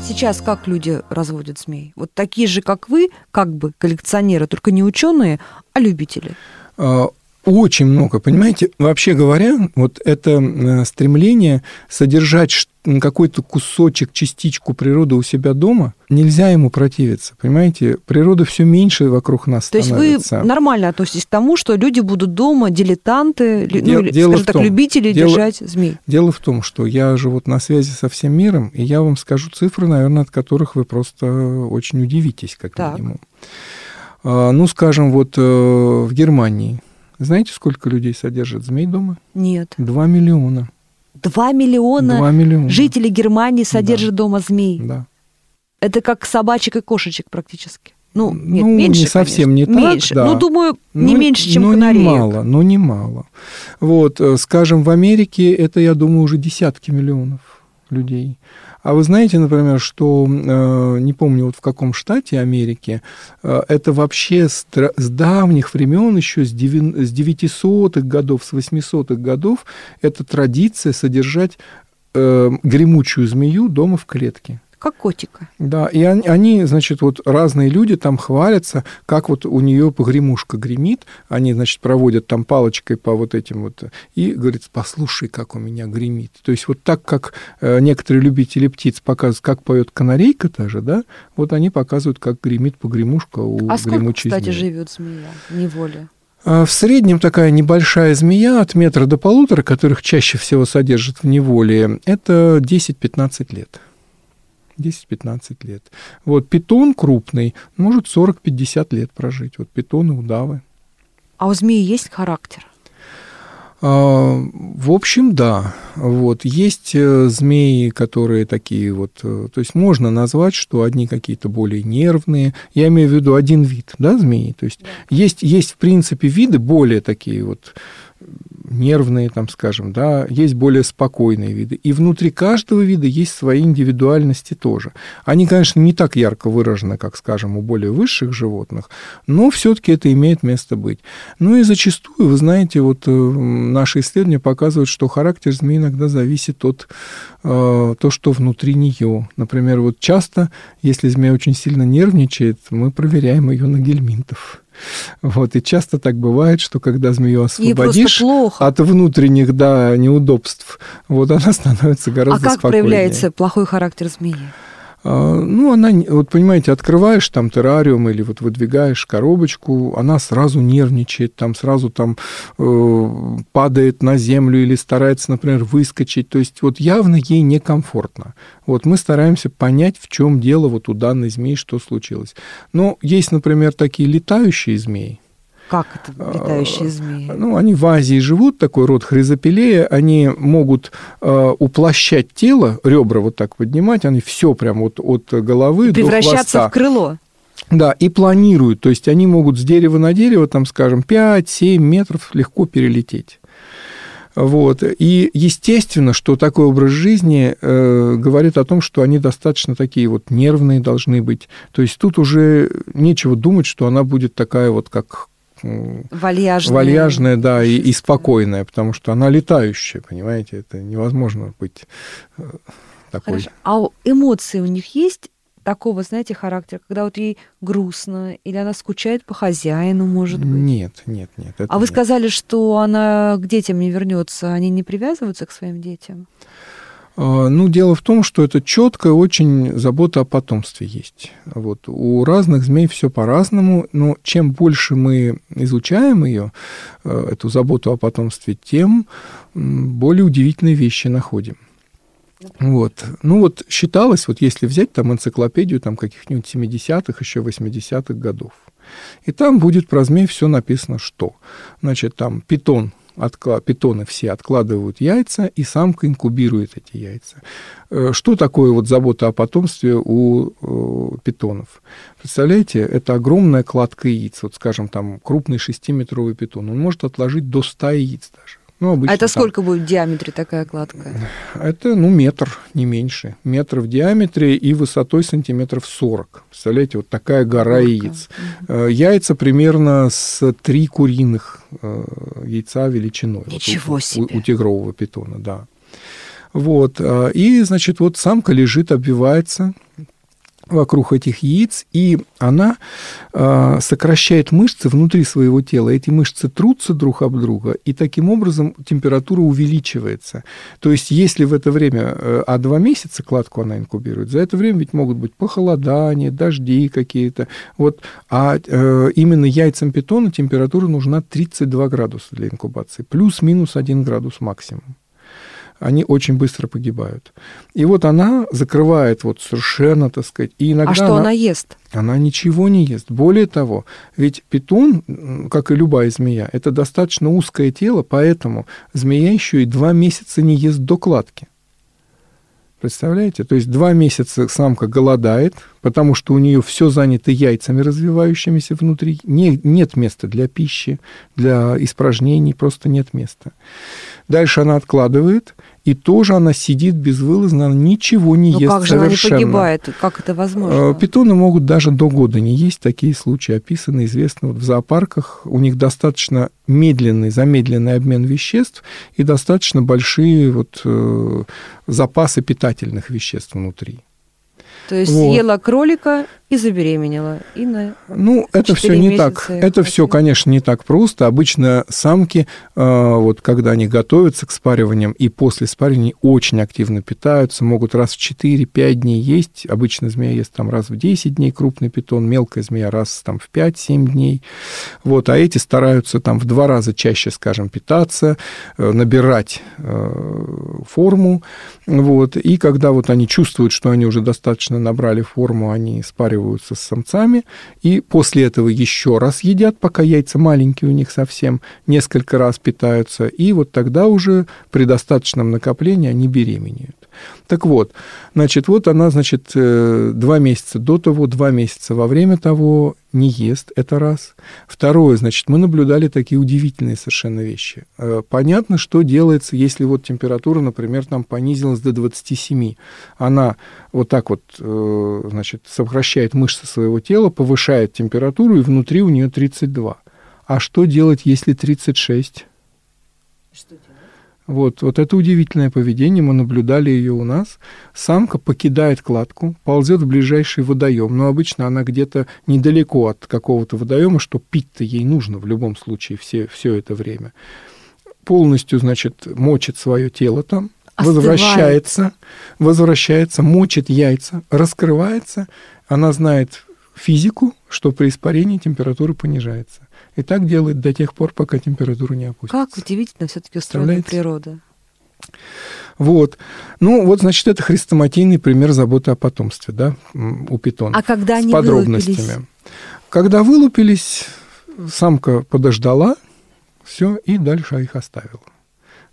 [SPEAKER 4] Сейчас как люди разводят змей? Вот такие же, как вы, как бы коллекционеры, только не ученые, а любители.
[SPEAKER 5] А, очень много, понимаете? Вообще говоря, вот это э, стремление содержать какой-то кусочек, частичку природы у себя дома, нельзя ему противиться, понимаете? Природа все меньше вокруг нас
[SPEAKER 4] То
[SPEAKER 5] становится.
[SPEAKER 4] есть вы нормально относитесь к тому, что люди будут дома, дилетанты, Дел, ну, дело скажем так, том, любители дело, держать змей?
[SPEAKER 5] Дело в том, что я живу на связи со всем миром, и я вам скажу цифры, наверное, от которых вы просто очень удивитесь, как так. минимум. А, ну, скажем, вот э, в Германии – знаете, сколько людей содержат змей дома?
[SPEAKER 4] Нет.
[SPEAKER 5] Два миллиона.
[SPEAKER 4] Два миллиона,
[SPEAKER 5] Два миллиона.
[SPEAKER 4] жителей Германии содержат да. дома змей.
[SPEAKER 5] Да.
[SPEAKER 4] Это как собачек и кошечек практически. Ну, нет,
[SPEAKER 5] ну,
[SPEAKER 4] меньше,
[SPEAKER 5] не совсем
[SPEAKER 4] конечно.
[SPEAKER 5] не
[SPEAKER 4] так, меньше.
[SPEAKER 5] да.
[SPEAKER 4] Ну, думаю, не
[SPEAKER 5] ну,
[SPEAKER 4] меньше, чем
[SPEAKER 5] ну,
[SPEAKER 4] канареек.
[SPEAKER 5] мало, но не мало. Вот, э, скажем, в Америке это, я думаю, уже десятки миллионов людей. А вы знаете, например, что, э, не помню, вот в каком штате Америки, э, это вообще с, давних времен, еще с 900-х годов, с 800-х годов, это традиция содержать э, гремучую змею дома в клетке
[SPEAKER 4] как котика.
[SPEAKER 5] Да, и они, они, значит, вот разные люди там хвалятся, как вот у нее погремушка гремит, они, значит, проводят там палочкой по вот этим вот, и говорят, послушай, как у меня гремит. То есть вот так, как э, некоторые любители птиц показывают, как поет канарейка тоже, да, вот они показывают, как гремит погремушка у
[SPEAKER 4] а
[SPEAKER 5] гремучей
[SPEAKER 4] сколько, кстати,
[SPEAKER 5] змеи.
[SPEAKER 4] живет змея неволе?
[SPEAKER 5] А в среднем такая небольшая змея от метра до полутора, которых чаще всего содержат в неволе, это 10-15 лет. 10-15 лет. Вот питон крупный может 40-50 лет прожить. Вот питоны, удавы.
[SPEAKER 4] А у змеи есть характер?
[SPEAKER 5] А, в общем, да. Вот. Есть э, змеи, которые такие вот... Э, то есть можно назвать, что одни какие-то более нервные. Я имею в виду один вид, да, змеи. То есть да. есть, есть, в принципе, виды более такие вот нервные, там, скажем, да, есть более спокойные виды. И внутри каждого вида есть свои индивидуальности тоже. Они, конечно, не так ярко выражены, как, скажем, у более высших животных, но все-таки это имеет место быть. Ну и зачастую, вы знаете, вот э, наши исследования показывают, что характер змеи иногда зависит от э, то, что внутри нее. Например, вот часто, если змея очень сильно нервничает, мы проверяем ее на гельминтов. Вот, и часто так бывает, что когда змею освободишь от внутренних да, неудобств, вот она становится гораздо спокойнее.
[SPEAKER 4] А как спокойнее. проявляется плохой характер змеи?
[SPEAKER 5] А, ну, она, вот понимаете, открываешь там террариум или вот выдвигаешь коробочку, она сразу нервничает, там сразу там э, падает на землю или старается, например, выскочить. То есть вот явно ей некомфортно. Вот мы стараемся понять, в чем дело вот у данной змеи, что случилось. Но есть, например, такие летающие змеи,
[SPEAKER 4] как это летающие змеи?
[SPEAKER 5] Ну, они в Азии живут, такой род хризопелея. Они могут э, уплощать тело, ребра вот так поднимать, они все прям вот от головы до хвоста.
[SPEAKER 4] Превращаться в крыло.
[SPEAKER 5] Да, и планируют. То есть они могут с дерева на дерево, там, скажем, 5-7 метров легко перелететь. Вот. И естественно, что такой образ жизни э, говорит о том, что они достаточно такие вот нервные должны быть. То есть тут уже нечего думать, что она будет такая вот, как
[SPEAKER 4] вальяжная,
[SPEAKER 5] вальяжная да, и, и спокойная, потому что она летающая, понимаете, это невозможно быть э, такой. Хорошо.
[SPEAKER 4] А эмоции у них есть такого, знаете, характера, когда вот ей грустно, или она скучает по хозяину, может быть?
[SPEAKER 5] Нет, нет, нет.
[SPEAKER 4] а вы сказали, что она к детям не вернется, они не привязываются к своим детям?
[SPEAKER 5] А, ну, дело в том, что это четкая очень забота о потомстве есть. Вот. У разных змей все по-разному, но чем больше мы изучаем ее, э, эту заботу о потомстве, тем более удивительные вещи находим. Вот. Ну вот считалось, вот если взять там энциклопедию там каких-нибудь 70-х, еще 80-х годов, и там будет про змей все написано, что. Значит, там питон – откла... питоны все откладывают яйца, и самка инкубирует эти яйца. Э, что такое вот забота о потомстве у э, питонов? Представляете, это огромная кладка яиц. Вот, скажем, там крупный шестиметровый питон. Он может отложить до 100 яиц даже.
[SPEAKER 4] Ну, обычно, а это сколько там, будет в диаметре такая кладка?
[SPEAKER 5] Это, ну, метр, не меньше. Метр в диаметре и высотой сантиметров 40. Представляете, вот такая гора Горка. яиц. Угу. Яйца примерно с три куриных э, яйца величиной.
[SPEAKER 4] Ничего
[SPEAKER 5] вот,
[SPEAKER 4] себе!
[SPEAKER 5] У, у тигрового питона, да. Вот. И, значит, вот самка лежит, обвивается, вокруг этих яиц, и она э, сокращает мышцы внутри своего тела. Эти мышцы трутся друг об друга, и таким образом температура увеличивается. То есть, если в это время, э, а два месяца кладку она инкубирует, за это время ведь могут быть похолодания, дожди какие-то. Вот, а э, именно яйцам питона температура нужна 32 градуса для инкубации, плюс-минус 1 градус максимум они очень быстро погибают. И вот она закрывает вот совершенно, так сказать, и иногда... А
[SPEAKER 4] что она, она ест?
[SPEAKER 5] Она ничего не ест. Более того, ведь питон, как и любая змея, это достаточно узкое тело, поэтому змея еще и два месяца не ест до кладки. Представляете? То есть два месяца самка голодает, потому что у нее все занято яйцами развивающимися внутри. Не, нет места для пищи, для испражнений, просто нет места. Дальше она откладывает, и тоже она сидит безвылазно, она ничего не
[SPEAKER 4] Но
[SPEAKER 5] ест
[SPEAKER 4] как
[SPEAKER 5] же совершенно.
[SPEAKER 4] она не погибает? Как это возможно?
[SPEAKER 5] Э, питоны могут даже до года не есть. Такие случаи описаны, известны вот в зоопарках. У них достаточно медленный, замедленный обмен веществ и достаточно большие вот, э, запасы питательных веществ внутри.
[SPEAKER 4] То есть вот. съела кролика и забеременела. И на
[SPEAKER 5] ну, это все не так. Это все, конечно, не так просто. Обычно самки, э, вот когда они готовятся к спариваниям и после спаривания очень активно питаются, могут раз в 4-5 дней есть. Обычно змея ест там раз в 10 дней крупный питон, мелкая змея раз там в 5-7 дней. Вот, а эти стараются там в два раза чаще, скажем, питаться, э, набирать э, форму. Вот, и когда вот они чувствуют, что они уже достаточно набрали форму, они спаривают спариваются с самцами, и после этого еще раз едят, пока яйца маленькие у них совсем, несколько раз питаются, и вот тогда уже при достаточном накоплении они беременеют. Так вот, значит, вот она, значит, э, два месяца до того, два месяца во время того не ест, это раз. Второе, значит, мы наблюдали такие удивительные совершенно вещи. Э, понятно, что делается, если вот температура, например, там понизилась до 27. Она вот так вот, э, значит, сокращает мышцы своего тела, повышает температуру, и внутри у нее 32. А что делать, если 36? Что? Вот, вот это удивительное поведение, мы наблюдали ее у нас. Самка покидает кладку, ползет в ближайший водоем, но обычно она где-то недалеко от какого-то водоема, что пить-то ей нужно в любом случае все, все это время. Полностью, значит, мочит свое тело там, Остывает. возвращается, возвращается, мочит яйца, раскрывается. Она знает физику, что при испарении температура понижается. И так делает до тех пор, пока температура не опустится.
[SPEAKER 4] Как удивительно все-таки устроена природа.
[SPEAKER 5] Вот. Ну, вот, значит, это хрестоматийный пример заботы о потомстве, да, у питона.
[SPEAKER 4] А когда они
[SPEAKER 5] С подробностями. Вылупились? Когда вылупились, самка подождала, все, и дальше их оставила.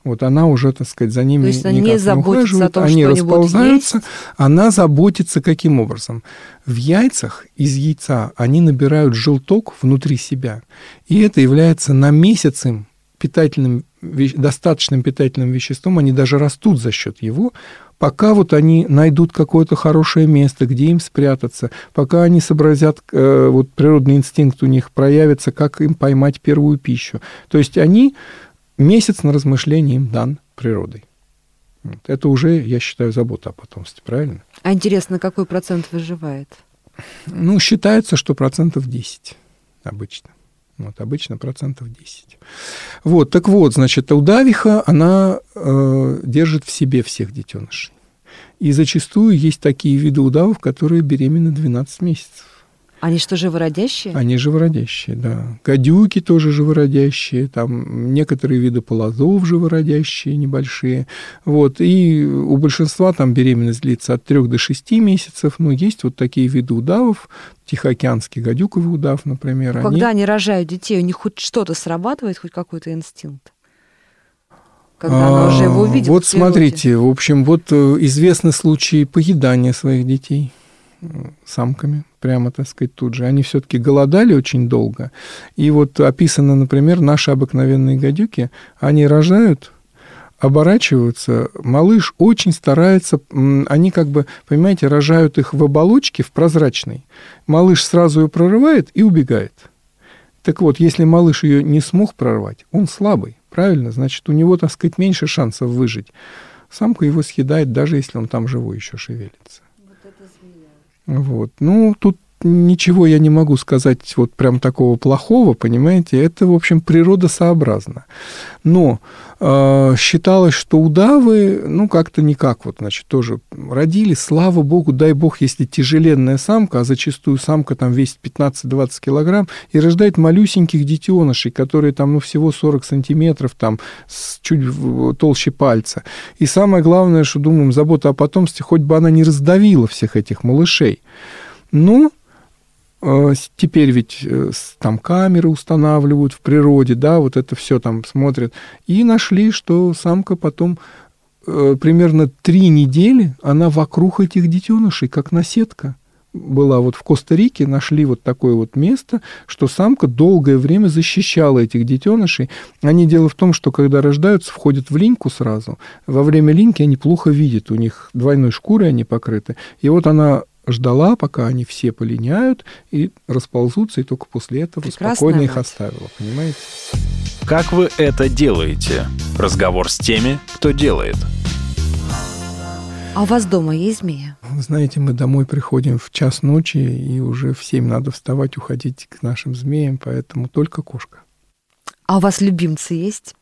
[SPEAKER 5] Вот она уже, так сказать, за ними
[SPEAKER 4] То есть никак не, ухаживает, о том,
[SPEAKER 5] они расползаются. Она заботится каким образом? В яйцах из яйца они набирают желток внутри себя, и это является на месяц им питательным, достаточным питательным веществом, они даже растут за счет его, пока вот они найдут какое-то хорошее место, где им спрятаться, пока они сообразят, э, вот природный инстинкт у них проявится, как им поймать первую пищу. То есть они месяц на размышление им дан природой. Это уже, я считаю, забота о потомстве, правильно?
[SPEAKER 4] А интересно, какой процент выживает?
[SPEAKER 5] Ну, считается, что процентов 10 обычно. Вот, обычно процентов 10. Вот, так вот, значит, удавиха, она э, держит в себе всех детенышей. И зачастую есть такие виды удавов, которые беременны 12 месяцев.
[SPEAKER 4] Они что, живородящие?
[SPEAKER 5] Они живородящие, да. Гадюки тоже живородящие, там некоторые виды полозов живородящие, небольшие. Вот. И у большинства там беременность длится от 3 до 6 месяцев, но есть вот такие виды удавов, Тихоокеанский гадюковый удав, например.
[SPEAKER 4] Когда они... они рожают детей, у них хоть что-то срабатывает, хоть какой-то инстинкт? когда она уже его увидит.
[SPEAKER 5] Вот смотрите, в общем, вот э, известны случаи поедания своих детей самками, прямо, так сказать, тут же. Они все-таки голодали очень долго. И вот описано, например, наши обыкновенные гадюки, они рожают, оборачиваются, малыш очень старается, они как бы, понимаете, рожают их в оболочке, в прозрачной. Малыш сразу ее прорывает и убегает. Так вот, если малыш ее не смог прорвать, он слабый, правильно? Значит, у него, так сказать, меньше шансов выжить. Самка его съедает, даже если он там живой еще шевелится. Вот. Ну, тут ничего я не могу сказать вот прям такого плохого, понимаете, это, в общем, природосообразно. Но э, считалось, что удавы, ну, как-то никак вот, значит, тоже родили, слава богу, дай бог, если тяжеленная самка, а зачастую самка там весит 15-20 килограмм, и рождает малюсеньких детенышей, которые там, ну, всего 40 сантиметров, там, с чуть толще пальца. И самое главное, что, думаем, забота о потомстве, хоть бы она не раздавила всех этих малышей. Ну, Э, теперь ведь э, там камеры устанавливают в природе, да, вот это все там смотрят. И нашли, что самка потом э, примерно три недели, она вокруг этих детенышей, как наседка была вот в Коста-Рике, нашли вот такое вот место, что самка долгое время защищала этих детенышей. Они дело в том, что когда рождаются, входят в линьку сразу. Во время линьки они плохо видят, у них двойной шкурой они покрыты. И вот она ждала, пока они все полиняют и расползутся, и только после этого Прекрасная спокойно мать. их оставила, понимаете?
[SPEAKER 2] Как вы это делаете? Разговор с теми, кто делает.
[SPEAKER 4] А у вас дома есть змея?
[SPEAKER 5] Вы знаете, мы домой приходим в час ночи, и уже в семь надо вставать, уходить к нашим змеям, поэтому только кошка.
[SPEAKER 4] А у вас любимцы есть?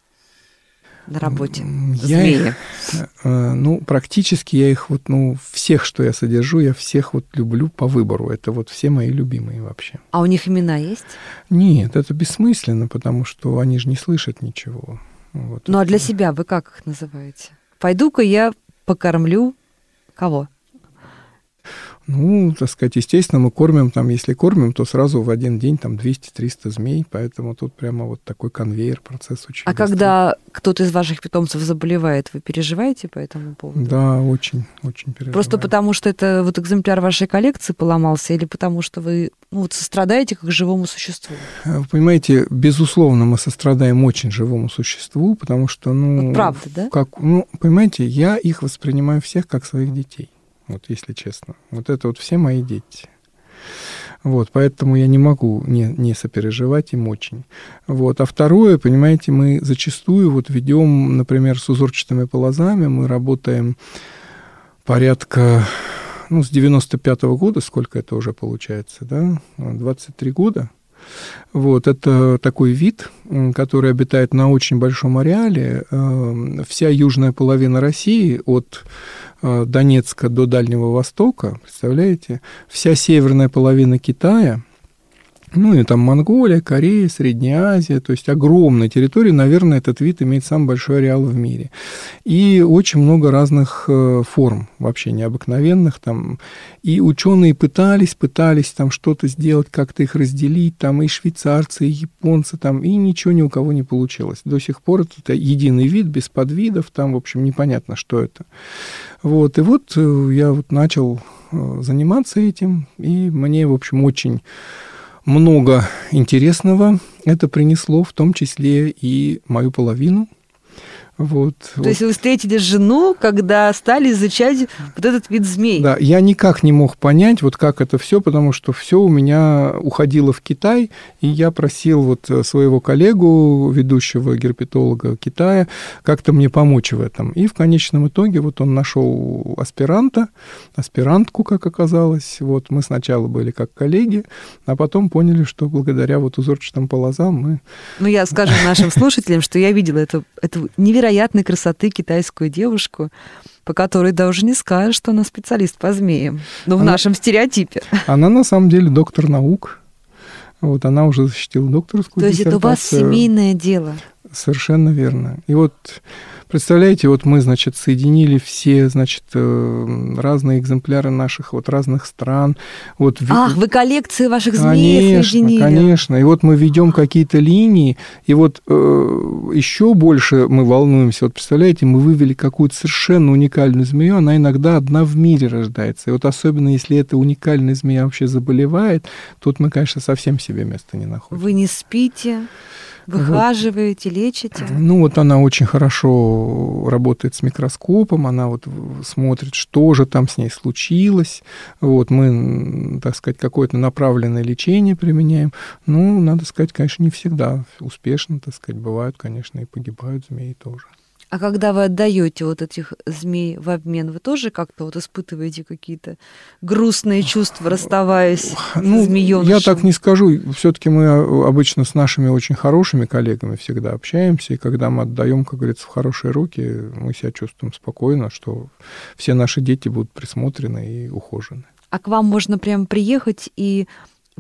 [SPEAKER 4] На работе?
[SPEAKER 5] Я Их, э, ну, практически я их вот, ну, всех, что я содержу, я всех вот люблю по выбору. Это вот все мои любимые вообще.
[SPEAKER 4] А у них имена есть?
[SPEAKER 5] Нет, это бессмысленно, потому что они же не слышат ничего.
[SPEAKER 4] Вот ну, это. а для себя вы как их называете? Пойду-ка я покормлю кого?
[SPEAKER 5] Ну, так сказать, естественно, мы кормим там, если кормим, то сразу в один день там 200-300 змей, поэтому тут прямо вот такой конвейер, процесс очень
[SPEAKER 4] А
[SPEAKER 5] быстрый.
[SPEAKER 4] когда кто-то из ваших питомцев заболевает, вы переживаете по этому поводу?
[SPEAKER 5] Да, очень, очень переживаю.
[SPEAKER 4] Просто потому, что это вот экземпляр вашей коллекции поломался, или потому что вы ну, вот сострадаете как живому существу?
[SPEAKER 5] Вы понимаете, безусловно, мы сострадаем очень живому существу, потому что, ну...
[SPEAKER 4] Вот правда, да?
[SPEAKER 5] Как, ну, понимаете, я их воспринимаю всех как своих детей, вот если честно. Вот это вот все мои дети. Вот, поэтому я не могу не, не сопереживать им очень. Вот. А второе, понимаете, мы зачастую вот ведем, например, с узорчатыми полозами, мы работаем порядка, ну, с 95 -го года, сколько это уже получается, да, 23 года. Вот, это такой вид, который обитает на очень большом ареале. Э, Вся южная половина России от Донецка до Дальнего Востока, представляете, вся северная половина Китая, ну и там Монголия, Корея, Средняя Азия, то есть огромная территория, наверное, этот вид имеет самый большой ареал в мире. И очень много разных э, форм, вообще необыкновенных там. И ученые пытались, пытались там что-то сделать, как-то их разделить, там и швейцарцы, и японцы, там, и ничего ни у кого не получилось. До сих пор это единый вид, без подвидов, там, в общем, непонятно, что это. Вот, и вот э, я вот начал э, заниматься этим, и мне, в общем, очень много интересного это принесло, в том числе и мою половину. Вот,
[SPEAKER 4] То есть вы встретили жену, когда стали изучать вот этот вид змей.
[SPEAKER 5] Да, я никак не мог понять, вот как это все, потому что все у меня уходило в Китай, и я просил вот своего коллегу, ведущего герпетолога Китая, как-то мне помочь в этом. И в конечном итоге вот он нашел аспиранта, аспирантку, как оказалось. Вот мы сначала были как коллеги, а потом поняли, что благодаря вот узорчатым полозам мы...
[SPEAKER 4] Ну, я скажу нашим слушателям, что я видела эту, эту невероятной красоты китайскую девушку, по которой даже не скажешь, что она специалист по змеям. Ну, в
[SPEAKER 5] Она-
[SPEAKER 4] нашем стереотипе.
[SPEAKER 5] Она на самом деле доктор наук. Вот она уже защитила докторскую
[SPEAKER 4] То есть это у вас семейное дело.
[SPEAKER 5] Совершенно верно. И вот представляете, вот мы, значит, соединили все, значит, э, разные экземпляры наших вот разных стран. Вот
[SPEAKER 4] Ах, вы коллекции ваших змеев
[SPEAKER 5] Конечно,
[SPEAKER 4] соединили.
[SPEAKER 5] конечно. И вот мы ведем какие-то линии, и вот э, еще больше мы волнуемся. Вот представляете, мы вывели какую-то совершенно уникальную змею, она иногда одна в мире рождается. И вот особенно если эта уникальная змея вообще заболевает, тут мы, конечно, совсем себе места не находим.
[SPEAKER 4] Вы не спите, выхаживаете, лечите.
[SPEAKER 5] Ну, вот она очень хорошо работает с микроскопом, она вот смотрит, что же там с ней случилось. Вот мы, так сказать, какое-то направленное лечение применяем. Ну, надо сказать, конечно, не всегда успешно, так сказать, бывают, конечно, и погибают змеи тоже.
[SPEAKER 4] А когда вы отдаете вот этих змей в обмен, вы тоже как-то вот испытываете какие-то грустные чувства, расставаясь
[SPEAKER 5] Ну,
[SPEAKER 4] с змеёнышем?
[SPEAKER 5] я так не скажу. Все-таки мы а, обычно с нашими очень хорошими коллегами всегда общаемся, и когда мы отдаем, как говорится, в хорошие руки, мы себя чувствуем спокойно, что все наши дети будут присмотрены и ухожены.
[SPEAKER 4] А к вам можно прям приехать и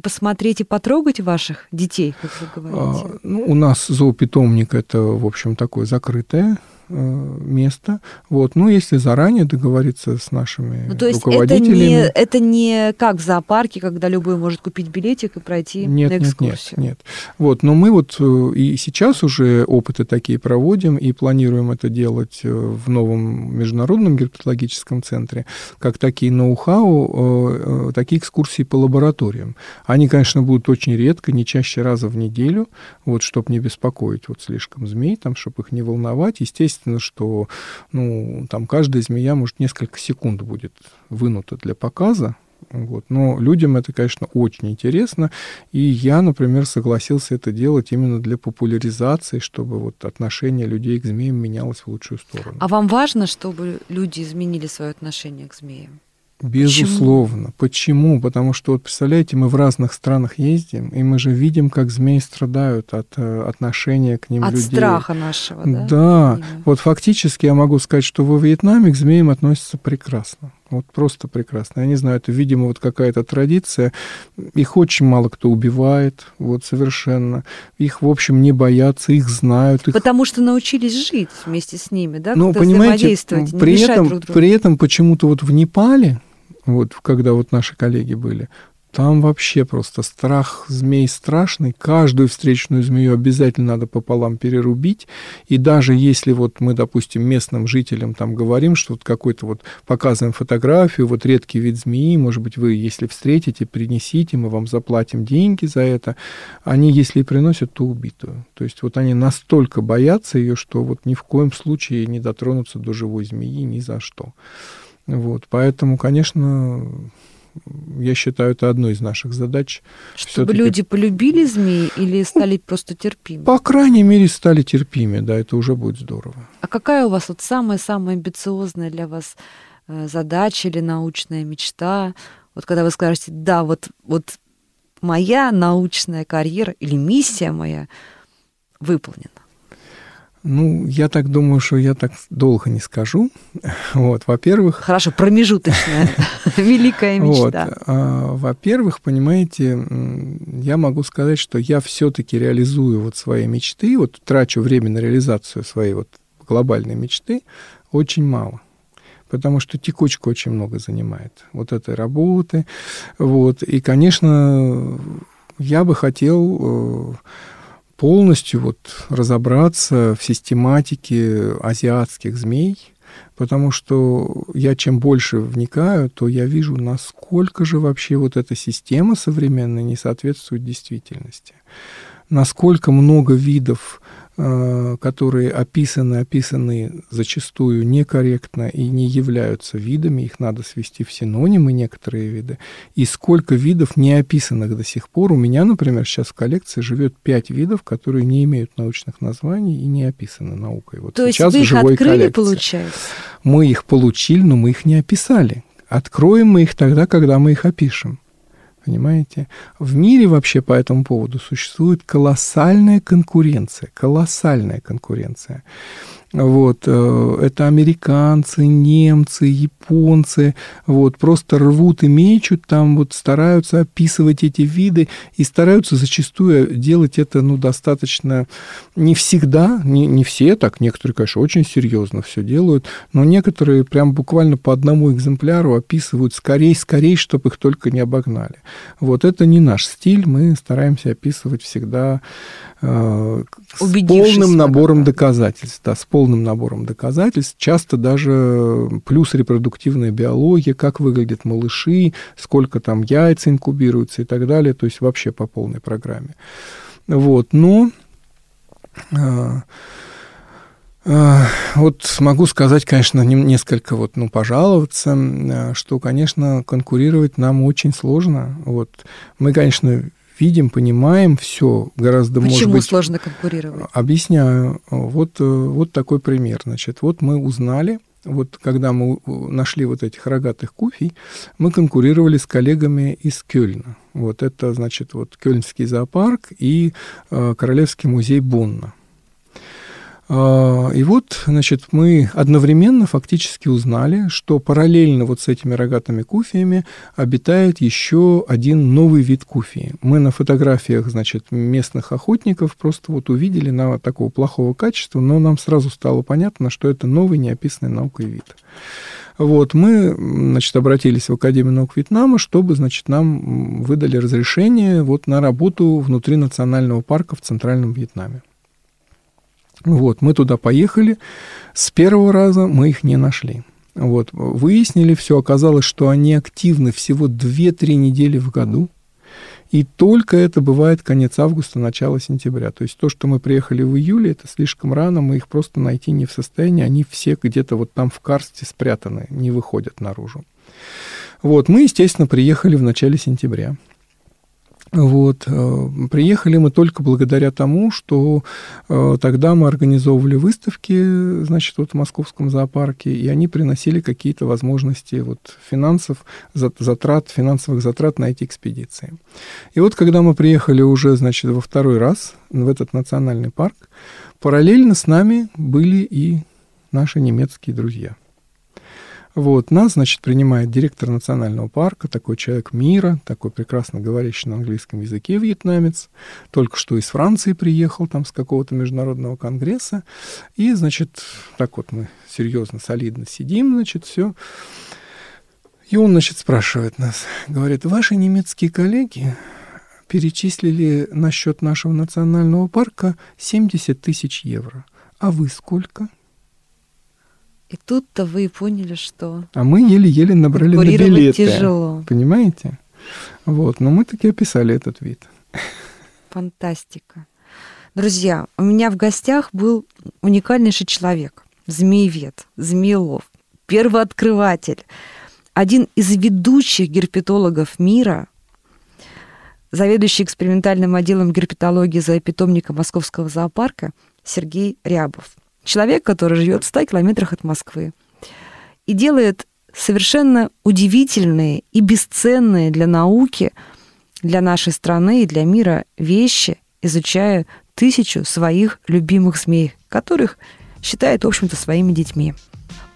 [SPEAKER 4] посмотреть и потрогать ваших детей, как вы говорите?
[SPEAKER 5] А, ну, у нас зоопитомник это, в общем, такое закрытое место. Вот. Ну, если заранее договориться с нашими
[SPEAKER 4] Ну, то есть это
[SPEAKER 5] руководителями.
[SPEAKER 4] не, это не как в зоопарке, когда любой может купить билетик и пройти
[SPEAKER 5] Нет,
[SPEAKER 4] на
[SPEAKER 5] нет, нет,
[SPEAKER 4] экскурсию.
[SPEAKER 5] нет. Вот, но мы вот э, и сейчас уже опыты такие проводим и планируем это делать э, в новом международном герпетологическом центре, как такие ноу-хау, э, э, такие экскурсии по лабораториям. Они, конечно, будут очень редко, не чаще раза в неделю, вот, чтобы не беспокоить вот слишком змей, там, чтобы их не волновать. Естественно, что ну, там каждая змея, может, несколько секунд будет вынута для показа, вот. Но людям это, конечно, очень интересно. И я, например, согласился это делать именно для популяризации, чтобы вот отношение людей к змеям менялось в лучшую сторону.
[SPEAKER 4] А вам важно, чтобы люди изменили свое отношение к змеям?
[SPEAKER 5] Безусловно. Почему? Потому что, вот представляете, мы в разных странах ездим, и мы же видим, как змеи страдают от э, отношения к ним
[SPEAKER 4] От
[SPEAKER 5] людей.
[SPEAKER 4] страха нашего, да?
[SPEAKER 5] Да,
[SPEAKER 4] Именно.
[SPEAKER 5] вот фактически я могу сказать, что во Вьетнаме к змеям относятся прекрасно. Вот просто прекрасно. Я не знаю, это, видимо, вот какая-то традиция. Их очень мало кто убивает, вот совершенно. Их, в общем, не боятся, их знают. Их...
[SPEAKER 4] Потому что научились жить вместе с ними, да?
[SPEAKER 5] Ну, понимаете, при этом,
[SPEAKER 4] друг другу.
[SPEAKER 5] при этом почему-то вот в Непале, вот когда вот наши коллеги были, там вообще просто страх змей страшный. Каждую встречную змею обязательно надо пополам перерубить. И даже если вот мы, допустим, местным жителям там говорим, что вот какой-то вот показываем фотографию, вот редкий вид змеи, может быть, вы, если встретите, принесите, мы вам заплатим деньги за это. Они, если и приносят, то убитую. То есть вот они настолько боятся ее, что вот ни в коем случае не дотронутся до живой змеи ни за что. Вот, поэтому, конечно, я считаю, это одной из наших задач.
[SPEAKER 4] Чтобы люди полюбили змеи или стали просто терпимы?
[SPEAKER 5] По крайней мере, стали терпимы, да, это уже будет здорово.
[SPEAKER 4] А какая у вас вот самая-самая амбициозная для вас э, задача или научная мечта? Вот когда вы скажете, да, вот, вот моя научная карьера или миссия моя выполнена.
[SPEAKER 5] Ну, я так думаю, что я так долго не скажу. Вот, во-первых...
[SPEAKER 4] Хорошо, промежуточная, великая мечта. Вот,
[SPEAKER 5] а, во-первых, понимаете, я могу сказать, что я все-таки реализую вот свои мечты, вот трачу время на реализацию своей вот глобальной мечты очень мало потому что текучка очень много занимает вот этой работы. Вот. И, конечно, я бы хотел э, полностью вот разобраться в систематике азиатских змей, потому что я чем больше вникаю, то я вижу, насколько же вообще вот эта система современная не соответствует действительности. Насколько много видов которые описаны, описаны зачастую некорректно и не являются видами, их надо свести в синонимы, некоторые виды, и сколько видов не описанных до сих пор. У меня, например, сейчас в коллекции живет пять видов, которые не имеют научных названий и не описаны наукой.
[SPEAKER 4] Вот То сейчас есть вы их открыли, коллекции. получается?
[SPEAKER 5] Мы их получили, но мы их не описали. Откроем мы их тогда, когда мы их опишем. Понимаете? В мире вообще по этому поводу существует колоссальная конкуренция. Колоссальная конкуренция. Вот, э, это американцы, немцы, японцы, вот, просто рвут и мечут там, вот, стараются описывать эти виды и стараются зачастую делать это, ну, достаточно, не всегда, не, не все так, некоторые, конечно, очень серьезно все делают, но некоторые прям буквально по одному экземпляру описывают скорее, скорее, чтобы их только не обогнали. Вот, это не наш стиль, мы стараемся описывать всегда э, с полным набором доказательств, да, с полным набором доказательств, часто даже плюс репродуктивная биология, как выглядят малыши, сколько там яйц инкубируются и так далее, то есть вообще по полной программе. Вот, но а, а, вот могу сказать, конечно, несколько вот, ну, пожаловаться, что, конечно, конкурировать нам очень сложно. Вот мы, конечно, видим, понимаем все гораздо,
[SPEAKER 4] Почему
[SPEAKER 5] может быть...
[SPEAKER 4] сложно конкурировать?
[SPEAKER 5] Объясняю. Вот, э, вот такой пример. Значит, вот мы узнали, вот когда мы нашли вот этих рогатых куфий, мы конкурировали с коллегами из Кёльна. Вот это, значит, вот Кёльнский зоопарк и э, Королевский музей Бонна. А, и вот, значит, мы одновременно фактически узнали, что параллельно вот с этими рогатыми куфиями обитает еще один новый вид куфии. Мы на фотографиях, значит, местных охотников просто вот увидели на такого плохого качества, но нам сразу стало понятно, что это новый неописанный наукой вид. Вот, мы, значит, обратились в Академию наук Вьетнама, чтобы, значит, нам выдали разрешение вот на работу внутри национального парка в Центральном Вьетнаме. Вот, мы туда поехали. С первого раза мы их не нашли. Вот, выяснили все, оказалось, что они активны всего 2-3 недели в году. И только это бывает конец августа, начало сентября. То есть то, что мы приехали в июле, это слишком рано, мы их просто найти не в состоянии, они все где-то вот там в карсте спрятаны, не выходят наружу. Вот, мы, естественно, приехали в начале сентября. Вот. Э, приехали мы только благодаря тому, что э, тогда мы организовывали выставки, значит, вот в Московском зоопарке, и они приносили какие-то возможности вот финансов, затрат, финансовых затрат на эти экспедиции. И вот когда мы приехали уже, значит, во второй раз в этот национальный парк, параллельно с нами были и наши немецкие друзья – вот, нас, значит, принимает директор национального парка, такой человек мира, такой прекрасно говорящий на английском языке вьетнамец, только что из Франции приехал там с какого-то международного конгресса, и, значит, так вот мы серьезно, солидно сидим, значит, все. И он, значит, спрашивает нас, говорит, ваши немецкие коллеги перечислили на счет нашего национального парка 70 тысяч евро. А вы сколько?
[SPEAKER 4] И тут-то вы и поняли, что
[SPEAKER 5] А мы еле-еле набрали на билеты.
[SPEAKER 4] тяжело.
[SPEAKER 5] Понимаете? Вот, но мы таки описали этот вид.
[SPEAKER 4] Фантастика. Друзья, у меня в гостях был уникальнейший человек, змеевед, змеелов, первооткрыватель, один из ведущих герпетологов мира, заведующий экспериментальным отделом герпетологии зоопитомника Московского зоопарка Сергей Рябов. Человек, который живет в 100 километрах от Москвы и делает совершенно удивительные и бесценные для науки, для нашей страны и для мира вещи, изучая тысячу своих любимых змей, которых считает, в общем-то, своими детьми.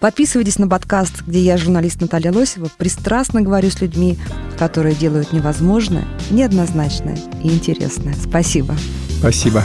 [SPEAKER 4] Подписывайтесь на подкаст, где я, журналист Наталья Лосева, пристрастно говорю с людьми, которые делают невозможное, неоднозначное и интересное. Спасибо.
[SPEAKER 5] Спасибо.